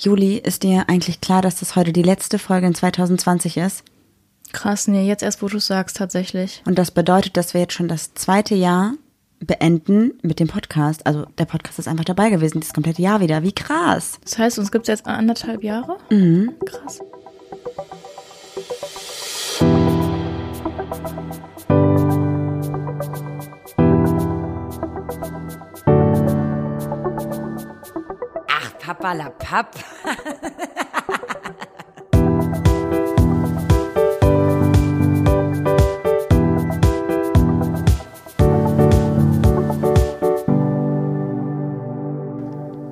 Juli, ist dir eigentlich klar, dass das heute die letzte Folge in 2020 ist? Krass, nee, jetzt erst, wo du sagst, tatsächlich. Und das bedeutet, dass wir jetzt schon das zweite Jahr beenden mit dem Podcast. Also der Podcast ist einfach dabei gewesen, das komplette Jahr wieder. Wie krass. Das heißt, uns gibt's jetzt anderthalb Jahre? Mhm. Krass. Ach,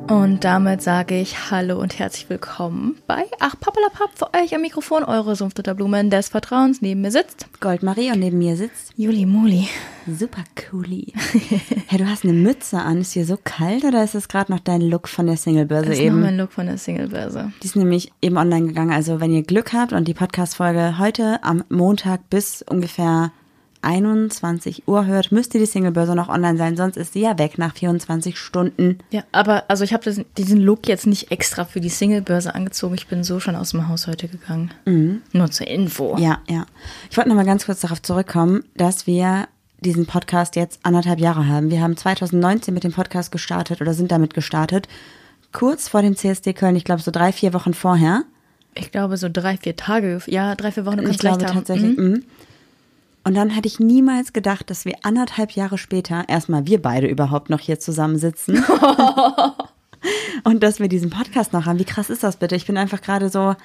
Und damit sage ich Hallo und herzlich willkommen bei Ach Pappalapapp für euch am Mikrofon, eure Sumpfdotterblumen des Vertrauens. Neben mir sitzt Goldmarie und neben mir sitzt Juli Muli. super cooli. hey, du hast eine Mütze an. Ist hier so kalt oder ist es gerade noch dein Look von der Singlebörse Das ist noch eben? mein Look von der Singlebörse. Die ist nämlich eben online gegangen. Also wenn ihr Glück habt und die Podcast-Folge heute am Montag bis ungefähr 21 Uhr hört, müsste die Singlebörse noch online sein. Sonst ist sie ja weg nach 24 Stunden. Ja, aber also ich habe diesen Look jetzt nicht extra für die Singlebörse angezogen. Ich bin so schon aus dem Haus heute gegangen. Nur zur Info. Ja, ja. Ich wollte noch mal ganz kurz darauf zurückkommen, dass wir diesen Podcast jetzt anderthalb Jahre haben. Wir haben 2019 mit dem Podcast gestartet oder sind damit gestartet. Kurz vor dem CSD Köln, ich glaube so drei, vier Wochen vorher. Ich glaube so drei, vier Tage. Ja, drei, vier Wochen. Ich glaube tatsächlich. Mhm. Und dann hätte ich niemals gedacht, dass wir anderthalb Jahre später erstmal wir beide überhaupt noch hier zusammensitzen. und dass wir diesen Podcast noch haben. Wie krass ist das bitte? Ich bin einfach gerade so,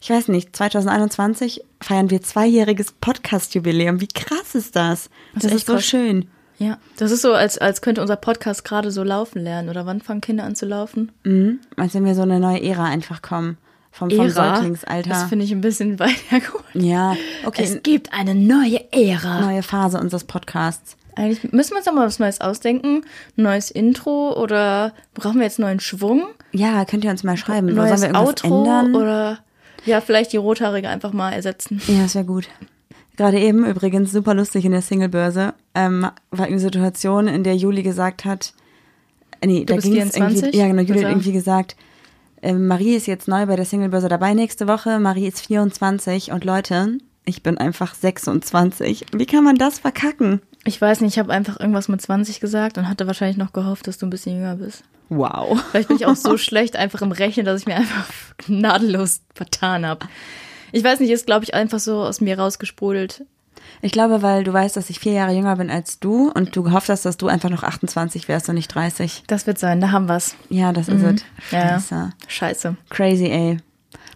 ich weiß nicht, 2021 feiern wir zweijähriges Podcast-Jubiläum. Wie krass ist das? Das Das, ist ist, so krass. schön. Ja, das ist so, als, als könnte unser Podcast gerade so laufen lernen. Oder wann fangen Kinder an zu laufen? Mhm. Als wenn wir so eine neue Ära einfach kommen. Vom, vom Säuglingsalter. Das finde ich ein bisschen weit hergeholt. ja, okay. Es gibt eine neue Ära. neue Phase unseres Podcasts. Eigentlich müssen wir uns doch mal was Neues ausdenken. Ein neues Intro oder brauchen wir jetzt neuen Schwung? Ja, könnt ihr uns mal schreiben. Neues Sollen wir irgendwas Outro ändern? oder ja, vielleicht die Rothaarige einfach mal ersetzen. Ja, das wäre gut. Gerade eben übrigens super lustig in der Singlebörse ähm, war eine Situation, in der Juli gesagt hat, äh, nee, da bist ging es 24? irgendwie, ja genau, Juli hat irgendwie gesagt, Marie ist jetzt neu bei der Singlebörse dabei nächste Woche, Marie ist 24 und Leute, ich bin einfach 26. Wie kann man das verkacken? Ich weiß nicht, ich habe einfach irgendwas mit 20 gesagt und hatte wahrscheinlich noch gehofft, dass du ein bisschen jünger bist. Wow. Vielleicht bin ich auch so schlecht einfach im Rechnen, dass ich mir einfach gnadenlos vertan habe. Ich weiß nicht, ist glaube ich einfach so aus mir rausgesprudelt. Ich glaube, weil du weißt, dass ich vier Jahre jünger bin als du und du gehofft hast, dass du einfach noch 28 wärst und nicht 30. Das wird sein, da haben wir's. Ja, das ist es. Ja. Scheiße. Scheiße. Crazy, ey.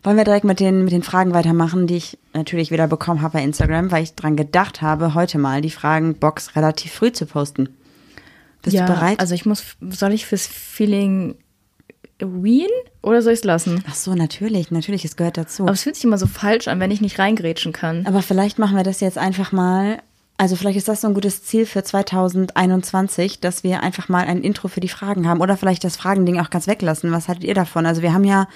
Wollen wir direkt mit den, mit den Fragen weitermachen, die ich natürlich wieder bekommen habe bei Instagram, weil ich dran gedacht habe, heute mal die Fragenbox relativ früh zu posten. Bist ja, du bereit? Also ich muss, soll ich fürs Feeling Wien oder soll ich es lassen? Ach so, natürlich, natürlich, es gehört dazu. Aber es fühlt sich immer so falsch an, wenn ich nicht reingrätschen kann. Aber vielleicht machen wir das jetzt einfach mal. Also vielleicht ist das so ein gutes Ziel für 2021, dass wir einfach mal ein Intro für die Fragen haben oder vielleicht das Fragending auch ganz weglassen. Was haltet ihr davon? Also wir haben ja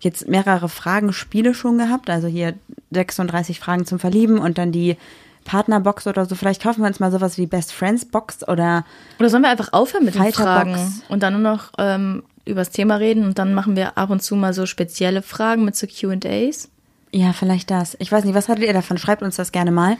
jetzt mehrere Fragenspiele schon gehabt, also hier 36 Fragen zum Verlieben und dann die Partnerbox oder so. Vielleicht kaufen wir uns mal sowas wie Best Friends Box oder Oder sollen wir einfach aufhören mit den. Fragen und dann nur noch ähm, über das Thema reden und dann machen wir ab und zu mal so spezielle Fragen mit so Q&As? Ja, vielleicht das. Ich weiß nicht, was haltet ihr davon? Schreibt uns das gerne mal.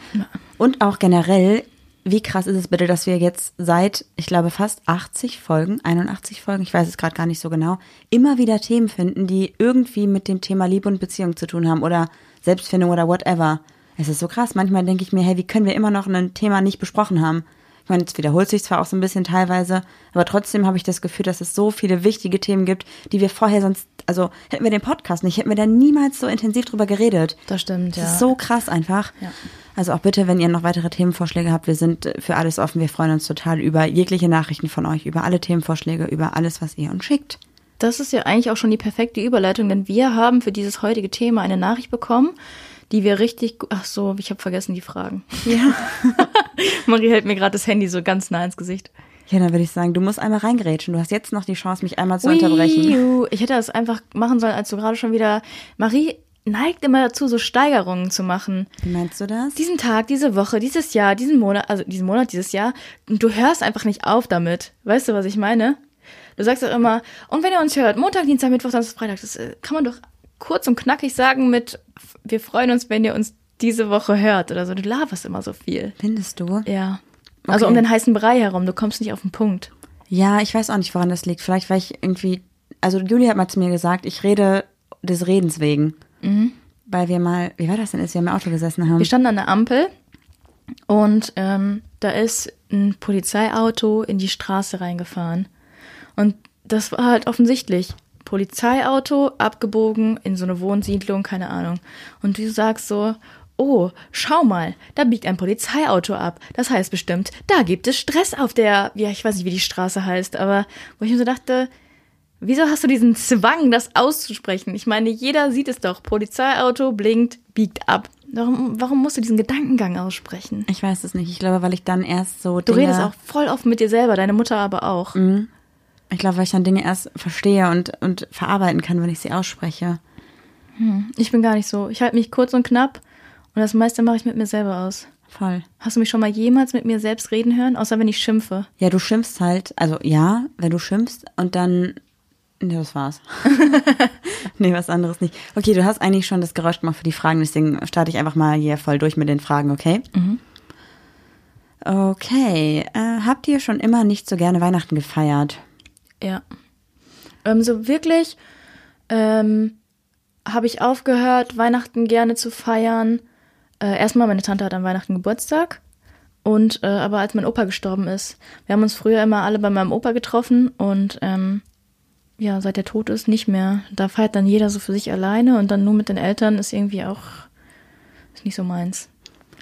Und auch generell, wie krass ist es bitte, dass wir jetzt seit, ich glaube, fast 80 Folgen, 81 Folgen, ich weiß es gerade gar nicht so genau, immer wieder Themen finden, die irgendwie mit dem Thema Liebe und Beziehung zu tun haben oder Selbstfindung oder whatever. Es ist so krass. Manchmal denke ich mir, hey, wie können wir immer noch ein Thema nicht besprochen haben? Ich meine, jetzt wiederholt sich zwar auch so ein bisschen teilweise, aber trotzdem habe ich das Gefühl, dass es so viele wichtige Themen gibt, die wir vorher sonst, also hätten wir den Podcast nicht, hätten wir da niemals so intensiv drüber geredet. Das stimmt, ja. Das ist so krass einfach. Ja. Also auch bitte, wenn ihr noch weitere Themenvorschläge habt, wir sind äh, für alles offen. Wir freuen uns total über jegliche Nachrichten von euch, über alle Themenvorschläge, über alles, was ihr uns schickt. Das ist ja eigentlich auch schon die perfekte Überleitung, denn wir haben für dieses heutige Thema eine Nachricht bekommen, die wir richtig. Ach so, ich habe vergessen die Fragen. Ja. Marie hält mir gerade das Handy so ganz nah ins Gesicht. Ja, dann würde ich sagen, du musst einmal reingrätschen. Du hast jetzt noch die Chance, mich einmal zu unterbrechen. Uiu, Ich hätte das einfach machen sollen, als du gerade schon wieder. Marie neigt immer dazu, so Steigerungen zu machen. Wie meinst du das? Diesen Tag, diese Woche, dieses Jahr, diesen Monat, also diesen Monat, dieses Jahr. Und du hörst einfach nicht auf damit. Weißt du, was ich meine? Du sagst doch immer, und wenn ihr uns hört, Montag, Dienstag, Mittwoch, Samstag, Freitag, das äh, kann man doch kurz und knackig sagen mit, wir freuen uns, wenn ihr uns diese Woche hört oder so. Du laberst immer so viel. Findest du? Ja. Also Okay. um den heißen Brei herum, du kommst nicht auf den Punkt. Ja, ich weiß auch nicht, woran das liegt. Vielleicht, weil ich irgendwie, also Juli hat mal zu mir gesagt, ich rede des Redens wegen. Weil wir mal, wie war das denn, als wir im Auto gesessen haben? Wir standen an der Ampel und ähm, da ist ein Polizeiauto in die Straße reingefahren. Und das war halt offensichtlich. Polizeiauto, abgebogen in so eine Wohnsiedlung, keine Ahnung. Und du sagst so, oh, schau mal, da biegt ein Polizeiauto ab. Das heißt bestimmt, da gibt es Stress auf der, ja, ich weiß nicht, wie die Straße heißt, aber wo ich mir so dachte, Wieso hast du diesen Zwang, das auszusprechen? Ich meine, jeder sieht es doch. Polizeiauto blinkt, biegt ab. Warum, warum musst du diesen Gedankengang aussprechen? ich weiß es nicht. Ich glaube, weil ich dann erst so Du redest auch voll oft mit dir selber, deine Mutter aber auch. Ich glaube, weil ich dann Dinge erst verstehe und, und verarbeiten kann, wenn ich sie ausspreche. Ich bin gar nicht so. Ich halte mich kurz und knapp und das meiste mache ich mit mir selber aus. Voll. Hast du mich schon mal jemals mit mir selbst reden hören? Außer wenn ich schimpfe. Ja, du schimpfst halt, also ja, wenn du schimpfst und dann, ja, das war's. nee, was anderes nicht. Okay, du hast eigentlich schon das Geräusch gemacht für die Fragen, deswegen starte ich einfach mal hier voll durch mit den Fragen, okay? Okay, äh, habt ihr schon immer nicht so gerne Weihnachten gefeiert? Ja. Ähm, so wirklich ähm, habe ich aufgehört, Weihnachten gerne zu feiern. Äh, erstmal, meine Tante hat an Weihnachten Geburtstag. Und äh, aber als mein Opa gestorben ist, wir haben uns früher immer alle bei meinem Opa getroffen und ähm, ja, seit er tot ist, nicht mehr. Da feiert dann jeder so für sich alleine und dann nur mit den Eltern ist irgendwie auch ist nicht so meins.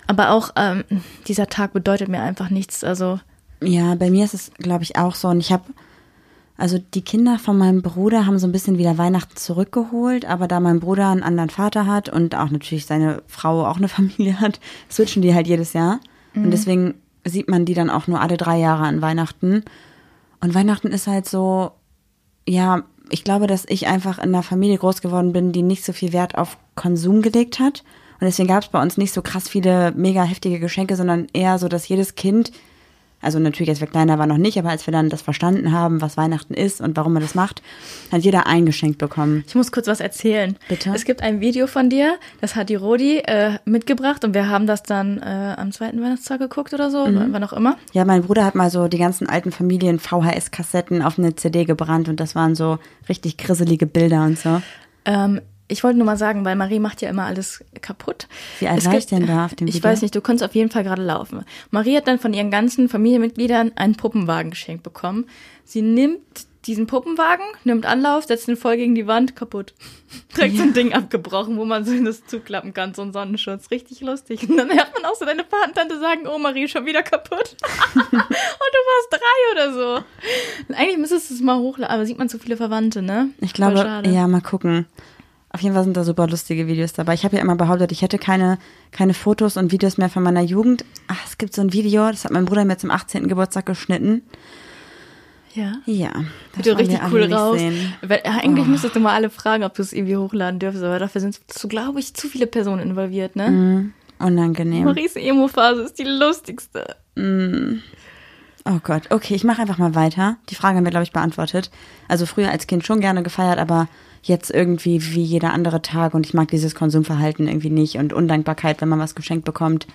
Aber auch ähm, dieser Tag bedeutet mir einfach nichts. Also Ja, bei mir ist es, glaube ich, auch so. Und ich habe, also die Kinder von meinem Bruder haben so ein bisschen wieder Weihnachten zurückgeholt, aber da mein Bruder einen anderen Vater hat und auch natürlich seine Frau auch eine Familie hat, switchen die halt jedes Jahr. Und deswegen sieht man die dann auch nur alle drei Jahre an Weihnachten. Und Weihnachten ist halt so, ja, ich glaube, dass ich einfach in einer Familie groß geworden bin, die nicht so viel Wert auf Konsum gelegt hat. Und deswegen gab es bei uns nicht so krass viele mega heftige Geschenke, sondern eher so, dass jedes Kind, also natürlich, als wir kleiner waren noch nicht, aber als wir dann das verstanden haben, was Weihnachten ist und warum man das macht, hat jeder ein Geschenk bekommen. Ich muss kurz was erzählen. Bitte? Es gibt ein Video von dir, das hat die Rodi äh, mitgebracht und wir haben das dann äh, am zweiten Weihnachtstag geguckt oder so, Mhm. wann auch immer. Ja, mein Bruder hat mal so die ganzen alten Familien VHS-Kassetten auf eine CD gebrannt und das waren so richtig grisselige Bilder und so. Ähm, ich wollte nur mal sagen, weil Marie macht ja immer alles kaputt. Wie alt Es war gibt- ich denn da auf dem Ich Video? weiß nicht, du konntest auf jeden Fall gerade laufen. Marie hat dann von ihren ganzen Familienmitgliedern einen Puppenwagen geschenkt bekommen. Sie nimmt diesen Puppenwagen, nimmt Anlauf, setzt ihn voll gegen die Wand, kaputt. Direkt so ein Ding abgebrochen, wo man so das zuklappen kann, so ein Sonnenschutz. Richtig lustig. Und dann hört man auch so deine Patentante sagen, oh Marie, schon wieder kaputt. Und du warst drei oder so. Und eigentlich müsstest du es mal hochladen, aber sieht man zu viele Verwandte, ne? Ich glaube, ja, mal gucken. Auf jeden Fall sind da super lustige Videos dabei. Ich habe ja immer behauptet, ich hätte keine, keine Fotos und Videos mehr von meiner Jugend. Ach, es gibt so ein Video, das hat mein Bruder mir zum 18. Geburtstag geschnitten. Ja. Ja. das Sieht wollen richtig cool raus. Weil, eigentlich müsstest du mal alle fragen, ob du es irgendwie hochladen dürfst, aber dafür sind glaube ich, zu viele Personen involviert, ne? Mhm. Unangenehm. Maries Emo-Phase ist die lustigste. Oh Gott, okay, ich mache einfach mal weiter. Die Frage haben wir, glaube ich, beantwortet. Also früher als Kind schon gerne gefeiert, aber jetzt irgendwie wie jeder andere Tag und ich mag dieses Konsumverhalten irgendwie nicht und Undankbarkeit, wenn man was geschenkt bekommt.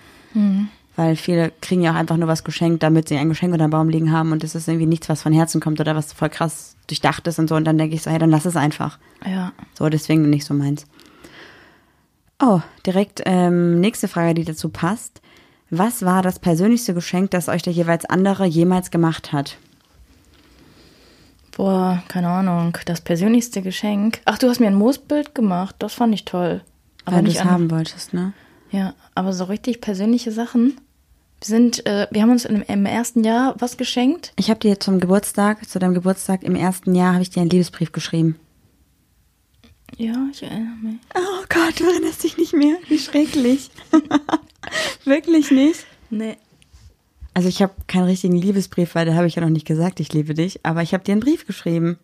Weil viele kriegen ja auch einfach nur was geschenkt, damit sie ein Geschenk unter dem Baum liegen haben und es ist irgendwie nichts, was von Herzen kommt oder was voll krass durchdacht ist und so. Und dann denke ich so, hey, dann lass es einfach. Ja. So, deswegen nicht so meins. Oh, direkt ähm, nächste Frage, die dazu passt. Was war das persönlichste Geschenk, das euch der jeweils andere jemals gemacht hat? Boah, keine Ahnung. Das persönlichste Geschenk. Ach, du hast mir ein Moosbild gemacht. Das fand ich toll. Aber Weil du es haben wolltest, ne? Ja, aber so richtig persönliche Sachen. Wir sind, äh, wir haben uns im, im ersten Jahr was geschenkt. Ich habe dir zum Geburtstag, zu deinem Geburtstag im ersten Jahr, habe ich dir einen Liebesbrief geschrieben. Ja, ich erinnere mich. Oh Gott, du erinnerst dich nicht mehr? Wie schrecklich. Wirklich nicht? Nee. Also ich habe keinen richtigen Liebesbrief, weil da habe ich ja noch nicht gesagt, ich liebe dich. Aber ich habe dir einen Brief geschrieben.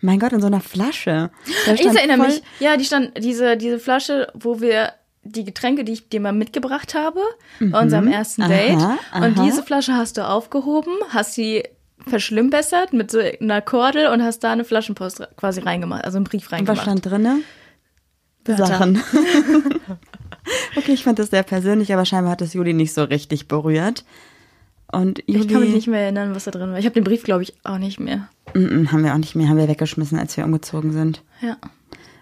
Mein Gott, in so einer Flasche. Ich erinnere voll- mich. Ja, die stand, diese, diese Flasche, wo wir die Getränke, die ich dir mal mitgebracht habe, bei unserem ersten Mhm. Aha, Date. Und diese Flasche hast du aufgehoben, hast sie verschlimmbessert mit so einer Kordel und hast da eine Flaschenpost quasi reingemacht, also einen Brief Und was reingemacht. stand drinne? Wörter. Sachen. okay, ich fand das sehr persönlich, aber scheinbar hat es Juli nicht so richtig berührt. Und Juli Ich kann mich nicht mehr erinnern, was da drin war. Ich habe den Brief, glaube ich, auch nicht mehr. Mm, mm, haben wir auch nicht mehr, haben wir weggeschmissen, als wir umgezogen sind. Ja.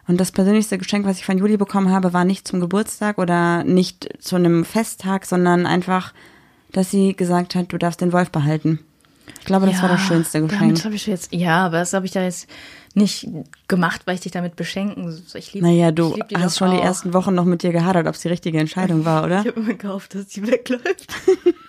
Und das persönlichste Geschenk, was ich von Juli bekommen habe, war nicht zum Geburtstag oder nicht zu einem Festtag, sondern einfach, dass sie gesagt hat, du darfst den Wolf behalten. Ich glaube, das war das schönste Geschenk. Damit ich jetzt, ja, aber das habe ich da jetzt nicht gemacht, weil ich dich damit beschenken. Ich lieb, Naja, ich du die hast schon die auch. ersten Wochen noch mit dir gehadert, ob es die richtige Entscheidung war, oder? Ich habe immer gehofft, dass die wegläuft.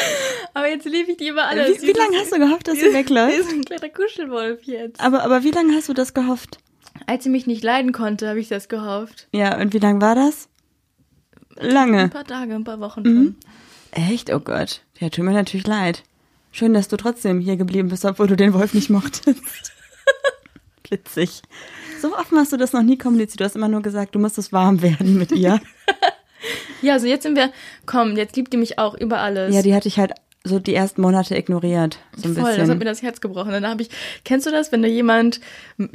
Aber jetzt liebe ich die über alles. Wie, wie lange hast du gehofft, dass sie wegläuft? ist ein kleiner Kuschelwolf jetzt. Aber, aber wie lange hast du das gehofft? Als sie mich nicht leiden konnte, habe ich das gehofft. Ja, und wie lange war das? Ein Lange. paar Tage, ein paar Wochen schon. Echt? Oh Gott. Ja, tut mir natürlich leid. Schön, dass du trotzdem hier geblieben bist, obwohl du den Wolf nicht mochtest. Witzig. So offen hast du das noch nie kommuniziert. Du hast immer nur gesagt, du musstest warm werden mit ihr. Ja, also jetzt sind wir, komm, jetzt liebt die mich auch über alles. ja, die hatte ich halt so die ersten Monate ignoriert. So ein Voll, das hat bisschen. mir das Herz gebrochen. Dann habe ich, kennst du das, wenn du jemand,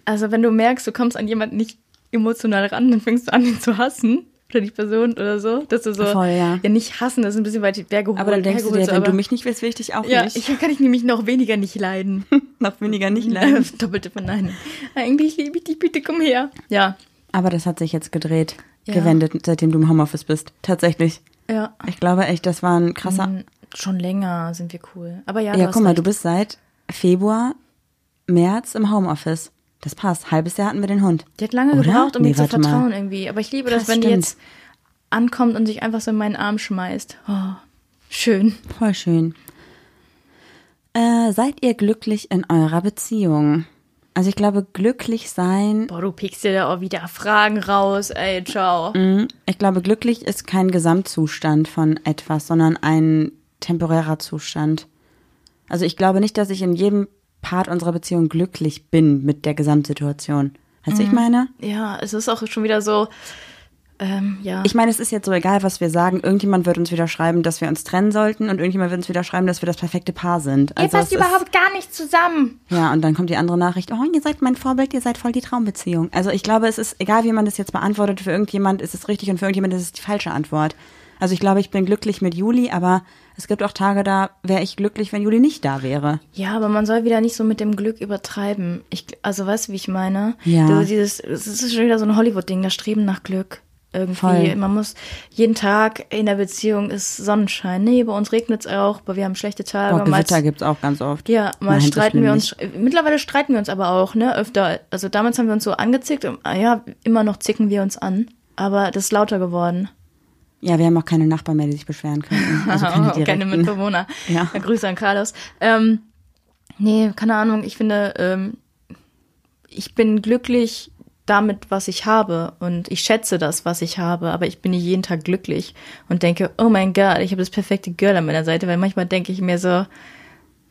also wenn du merkst, du kommst an jemanden nicht emotional ran, dann fängst du an, ihn zu hassen. Oder die Person oder so. Dass du so, Voll, ja. nicht hassen, das ist ein bisschen weit hergeholt. aber dann denkst du dir, hergeholt, wenn du mich nicht willst, will ich dich auch Ja, nicht. ich kann ich nämlich noch weniger nicht leiden. noch weniger nicht leiden. Doppelte Verneinung. Eigentlich liebe ich dich, bitte komm her. Ja, Aber das hat sich jetzt gedreht, Ja. gewendet, seitdem du im Homeoffice bist. Tatsächlich. ja. Ich glaube echt, das war ein krasser. Schon länger sind wir cool. Aber ja, Ja, guck mal, recht. du bist seit Februar, März im Homeoffice. Das passt. Halbes Jahr hatten wir den Hund. Die hat lange Oder? gebraucht, um Nee, mir zu warte mal. vertrauen irgendwie. Aber ich liebe das, Krass, wenn die stimmt. jetzt ankommt und sich einfach so in meinen Arm schmeißt. Oh, schön. Voll schön. Äh, seid ihr glücklich in eurer Beziehung? Also ich glaube, glücklich sein, Boah, du pickst dir da auch wieder Fragen raus, ey, ciao. mh, ich glaube, glücklich ist kein Gesamtzustand von etwas, sondern ein temporärer Zustand. Also ich glaube nicht, dass ich in jedem Part unserer Beziehung glücklich bin mit der Gesamtsituation. Weißt du, ich meine? Ja, es ist auch schon wieder so, ähm, ja. Ich meine, es ist jetzt so egal, was wir sagen. Irgendjemand wird uns wieder schreiben, dass wir uns trennen sollten und irgendjemand wird uns wieder schreiben, dass wir das perfekte Paar sind. Also es ist- gar nicht zusammen. Ja, und dann kommt die andere Nachricht, oh, ihr seid mein Vorbild, ihr seid voll die Traumbeziehung. Also ich glaube, es ist, egal wie man das jetzt beantwortet, für irgendjemand ist es richtig und für irgendjemand ist es die falsche Antwort. Also ich glaube, ich bin glücklich mit Juli, aber es gibt auch Tage, da wäre ich glücklich, wenn Juli nicht da wäre. Ja, aber man soll wieder nicht so mit dem Glück übertreiben. Ich, also weißt du, wie ich meine? Ja. Also dieses, es ist schon wieder so ein Hollywood-Ding, das Streben nach Glück. Irgendwie. Voll. Man muss jeden Tag in der Beziehung ist Sonnenschein. Nee, bei uns regnet es auch, aber wir haben schlechte Tage. Mal- Gewitter gibt's auch ganz oft. Ja, mal Nein, streiten wir nicht. uns. Mittlerweile streiten wir uns aber auch, ne? Öfter. Also damals haben wir uns so angezickt. Und, ah ja, immer noch zicken wir uns an. Aber das ist lauter geworden. Ja, wir haben auch keine Nachbarn mehr, die sich beschweren könnten. Also keine, keine, direkten. Mitbewohner. Ja. Grüße an Carlos. Ähm, nee, keine Ahnung. Ich finde, ähm, ich bin glücklich damit, was ich habe. Und ich schätze das, was ich habe. Aber ich bin nicht jeden Tag glücklich und denke, oh mein Gott, ich habe das perfekte Girl an meiner Seite. Weil manchmal denke ich mir so,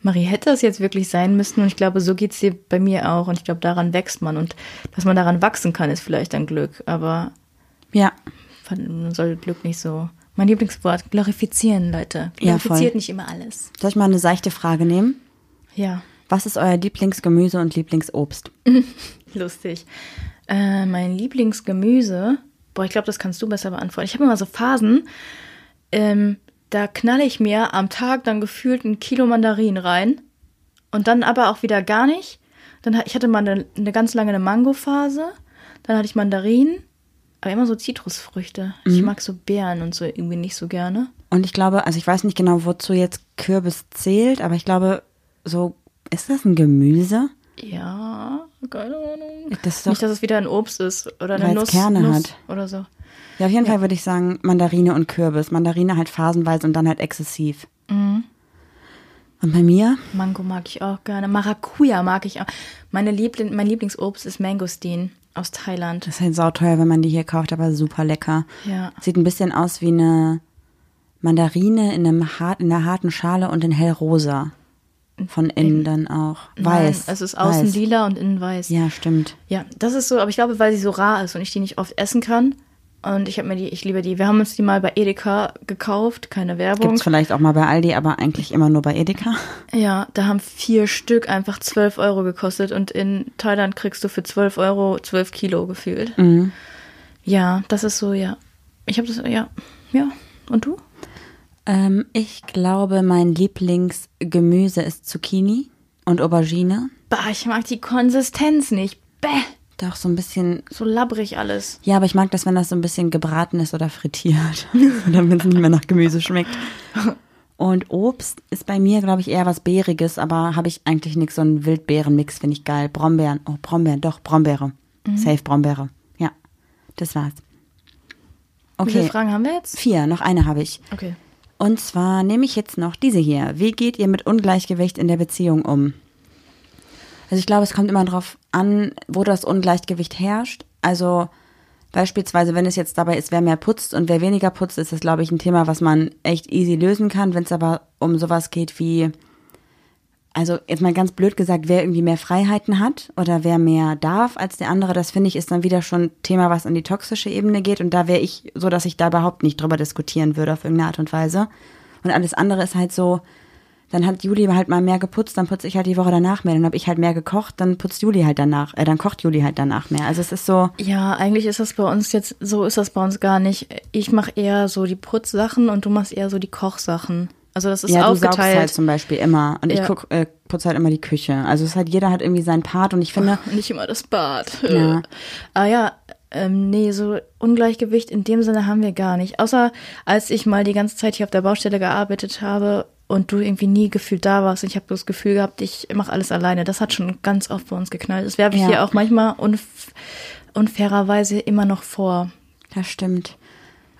Marie, hätte das jetzt wirklich sein müssen? Und ich glaube, so geht's dir bei mir auch. Und ich glaube, daran wächst man. Und dass man daran wachsen kann, ist vielleicht ein Glück. Aber Ja, man soll Glück nicht so. Mein Lieblingswort, glorifizieren, Leute. Ja, Glorifiziert voll. nicht immer alles. soll ich mal eine seichte Frage nehmen? Ja, Was ist euer Lieblingsgemüse und Lieblingsobst? lustig. Äh, mein Lieblingsgemüse, boah, ich glaube, das kannst du besser beantworten. Ich habe immer so Phasen, ähm, da knalle ich mir am Tag dann gefühlt ein Kilo Mandarinen rein und dann aber auch wieder gar nicht. Dann ich hatte mal eine, eine ganz lange eine Mango-Phase, dann hatte ich Mandarinen, aber immer so Zitrusfrüchte. Ich mag so Beeren und so irgendwie nicht so gerne. Und ich glaube, also ich weiß nicht genau, wozu jetzt Kürbis zählt, aber ich glaube, so, ist das ein Gemüse? Ja, keine Ahnung. Das Nicht, dass es wieder ein Obst ist oder eine Nuss, Kerne Nuss hat. oder so. ja, auf jeden Fall würde ich sagen Mandarine und Kürbis. Mandarine halt phasenweise und dann halt exzessiv. Mhm. Und bei mir? Mango mag ich auch gerne. Maracuja mag ich auch. Meine Liebling, mein Lieblingsobst ist Mangosteen aus Thailand. Das ist halt sauteuer, wenn man die hier kauft, aber super lecker. Ja. Sieht ein bisschen aus wie eine Mandarine in, einem hart, in einer harten Schale und in hellrosa. Von innen dann auch. Weiß. Nein, es ist außen weiß. lila und innen weiß. Ja, stimmt. Ja, das ist so, aber ich glaube, weil sie so rar ist und ich die nicht oft essen kann, Und ich habe mir die, ich liebe die. Wir haben uns die mal bei Edeka gekauft, keine Werbung. Gibt's vielleicht auch mal bei Aldi, aber eigentlich immer nur bei Edeka. Ja, da haben vier Stück einfach 12 Euro gekostet und in Thailand kriegst du für 12 Euro 12 Kilo gefühlt. Mhm. Ja, das ist so, ja. Ich habe das, ja, ja. Und du? Ähm, ich glaube, mein Lieblingsgemüse ist Zucchini und Aubergine. Bah, ich mag die Konsistenz nicht. Bäh, Doch so ein bisschen. so labbrig alles. Ja, aber ich mag das, wenn das so ein bisschen gebraten ist oder frittiert. oder wenn es nicht mehr nach Gemüse schmeckt. Und Obst ist bei mir, glaube ich, eher was Beeriges, aber habe ich eigentlich nichts. So einen Wildbeerenmix finde ich geil. Brombeeren. Oh, Brombeeren, doch, Brombeere. Safe Brombeere. Ja, das war's. Wie viele Okay, Fragen haben wir jetzt? vier. Noch eine habe ich. Okay. Und zwar nehme ich jetzt noch diese hier. Wie geht ihr mit Ungleichgewicht in der Beziehung um? Also ich glaube, es kommt immer darauf an, wo das Ungleichgewicht herrscht. Also beispielsweise, wenn es jetzt dabei ist, wer mehr putzt und wer weniger putzt, ist das, glaube ich, ein Thema, was man echt easy lösen kann. Wenn es aber um sowas geht wie, also jetzt mal ganz blöd gesagt, wer irgendwie mehr Freiheiten hat oder wer mehr darf als der andere, das finde ich ist dann wieder schon Thema, was an die toxische Ebene geht. Und da wäre ich so, dass ich da überhaupt nicht drüber diskutieren würde auf irgendeine Art und Weise. Und alles andere ist halt so, dann hat Juli halt mal mehr geputzt, dann putze ich halt die Woche danach mehr. Dann habe ich halt mehr gekocht, dann putzt Juli halt danach, äh, dann kocht Juli halt danach mehr. Also es ist so, Ja, eigentlich ist das bei uns jetzt, so ist das bei uns gar nicht. Ich mache eher so die Putzsachen und du machst eher so die Kochsachen. Also das ist ja, du saugst aufgeteilt. halt zum Beispiel immer. Und ich Ja. guck, äh, putze halt immer die Küche. Also es ist halt, jeder hat irgendwie seinen Part und ich finde, Nicht immer das Bad. Ja. Ah ja, ähm, nee, so Ungleichgewicht in dem Sinne haben wir gar nicht. Außer als ich mal die ganze Zeit hier auf der Baustelle gearbeitet habe und du irgendwie nie gefühlt da warst. Und ich habe das Gefühl gehabt, ich mache alles alleine. Das hat schon ganz oft bei uns geknallt. Das werfe ich Ja. hier auch manchmal unf unfairerweise immer noch vor. Das stimmt.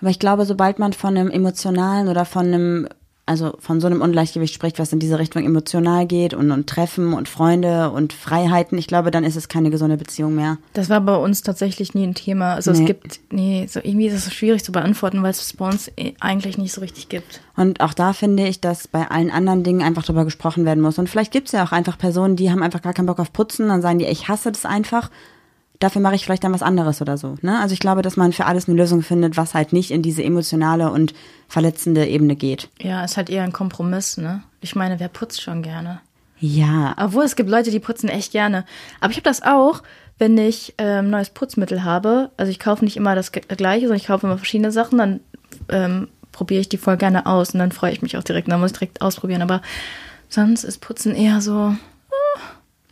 Aber ich glaube, sobald man von einem emotionalen oder von einem, also von so einem Ungleichgewicht spricht, was in diese Richtung emotional geht und, und Treffen und Freunde und Freiheiten, ich glaube, dann ist es keine gesunde Beziehung mehr. Das war bei uns tatsächlich nie ein Thema. Also Nee. es gibt, nee, so irgendwie ist es so schwierig zu beantworten, weil es bei uns eh eigentlich nicht so richtig gibt. Und auch da finde ich, dass bei allen anderen Dingen einfach drüber gesprochen werden muss. Und vielleicht gibt es ja auch einfach Personen, die haben einfach gar keinen Bock auf Putzen, dann sagen die, ich hasse das einfach. Dafür mache ich vielleicht dann was anderes oder so. Ne? Also ich glaube, dass man für alles eine Lösung findet, was halt nicht in diese emotionale und verletzende Ebene geht. Ja, ist halt eher ein Kompromiss, ne? Ich meine, wer putzt schon gerne? Ja, Obwohl, es gibt Leute, die putzen echt gerne. Aber ich habe das auch, wenn ich ähm, neues Putzmittel habe. Also ich kaufe nicht immer das gleiche, sondern ich kaufe immer verschiedene Sachen. Dann ähm, probiere ich die voll gerne aus und dann freue ich mich auch direkt. Dann muss ich direkt ausprobieren. Aber sonst ist Putzen eher so, ah,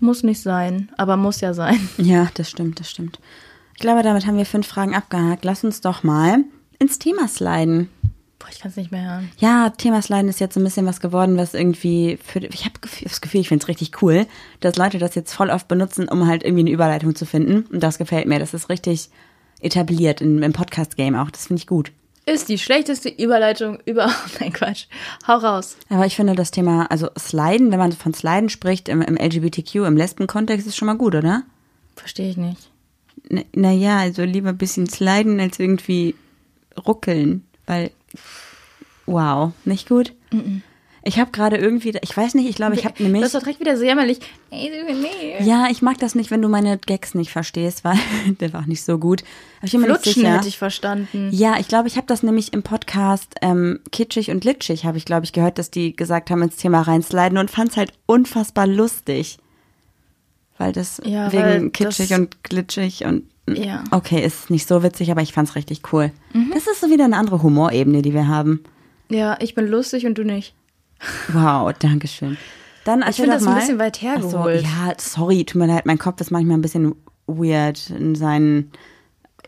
muss nicht sein, aber muss ja sein. Ja, das stimmt, das stimmt. Ich glaube, damit haben wir fünf Fragen abgehakt. Lass uns doch mal ins Thema sliden. Boah, ich kann es nicht mehr hören. Ja, Thema sliden ist jetzt so ein bisschen was geworden, was irgendwie für, ich habe das Gefühl, ich finde es richtig cool, dass Leute das jetzt voll oft benutzen, um halt irgendwie eine Überleitung zu finden. Und das gefällt mir. Das ist richtig etabliert im, im Podcast-Game auch. Das finde ich gut. Ist die schlechteste Überleitung überhaupt. Nein, Quatsch. Hau raus. Aber ich finde das Thema, also Sliden, wenn man von Sliden spricht im, im LGBTQ, im Lesben-Kontext, ist schon mal gut, oder? Verstehe ich nicht. Naja, also lieber ein bisschen sliden als irgendwie ruckeln, weil wow, nicht gut. Ich habe gerade irgendwie, ich weiß nicht, ich glaube, ich habe nämlich Das ist doch direkt wieder so jämmerlich. Ja, ich mag das nicht, wenn du meine Gags nicht verstehst, weil der war auch nicht so gut. Aber ich Flutschen hätte ich verstanden. Ja, ich glaube, ich habe das nämlich im Podcast ähm, Kitschig und Litschig, habe ich, glaube ich, gehört, dass die gesagt haben, ins Thema reinsliden und fand es halt unfassbar lustig. Weil das Ja, wegen weil kitschig das- und glitschig und Ja. okay, ist nicht so witzig, aber ich fand's richtig cool. Mhm. Das ist so wieder eine andere Humorebene, die wir haben. Ja, ich bin lustig und du nicht. Wow, danke schön. Dann erzähl finde das ein mal. bisschen weit Ach so, hergeholt. ja, sorry, tut mir leid, mein Kopf ist manchmal ein bisschen weird in seinen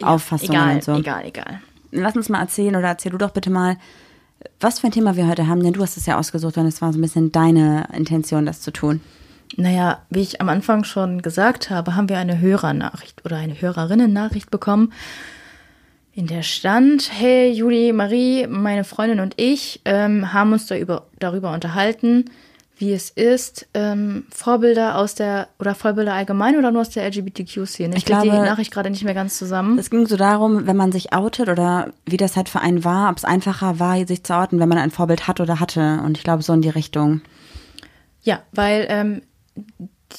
Auffassungen egal, und so. egal, egal. Lass uns mal erzählen oder erzähl du doch bitte mal, was für ein Thema wir heute haben, denn du hast es ja ausgesucht und es war so ein bisschen deine Intention, das zu tun. Naja, wie ich am Anfang schon gesagt habe, haben wir eine Hörernachricht oder eine Hörerinnen-Nachricht bekommen, in der stand, hey Juli, Marie, meine Freundin und ich ähm, haben uns da über, darüber unterhalten, wie es ist, ähm, Vorbilder aus der, oder Vorbilder allgemein oder nur aus der LGBTQ-Szene. Ich, Ich krieg die glaube- Nachricht gerade nicht mehr ganz zusammen. Es ging so darum, wenn man sich outet oder wie das halt für einen war, ob es einfacher war, sich zu outen, wenn man ein Vorbild hat oder hatte. Und ich glaube, so in die Richtung. Ja, weil ähm,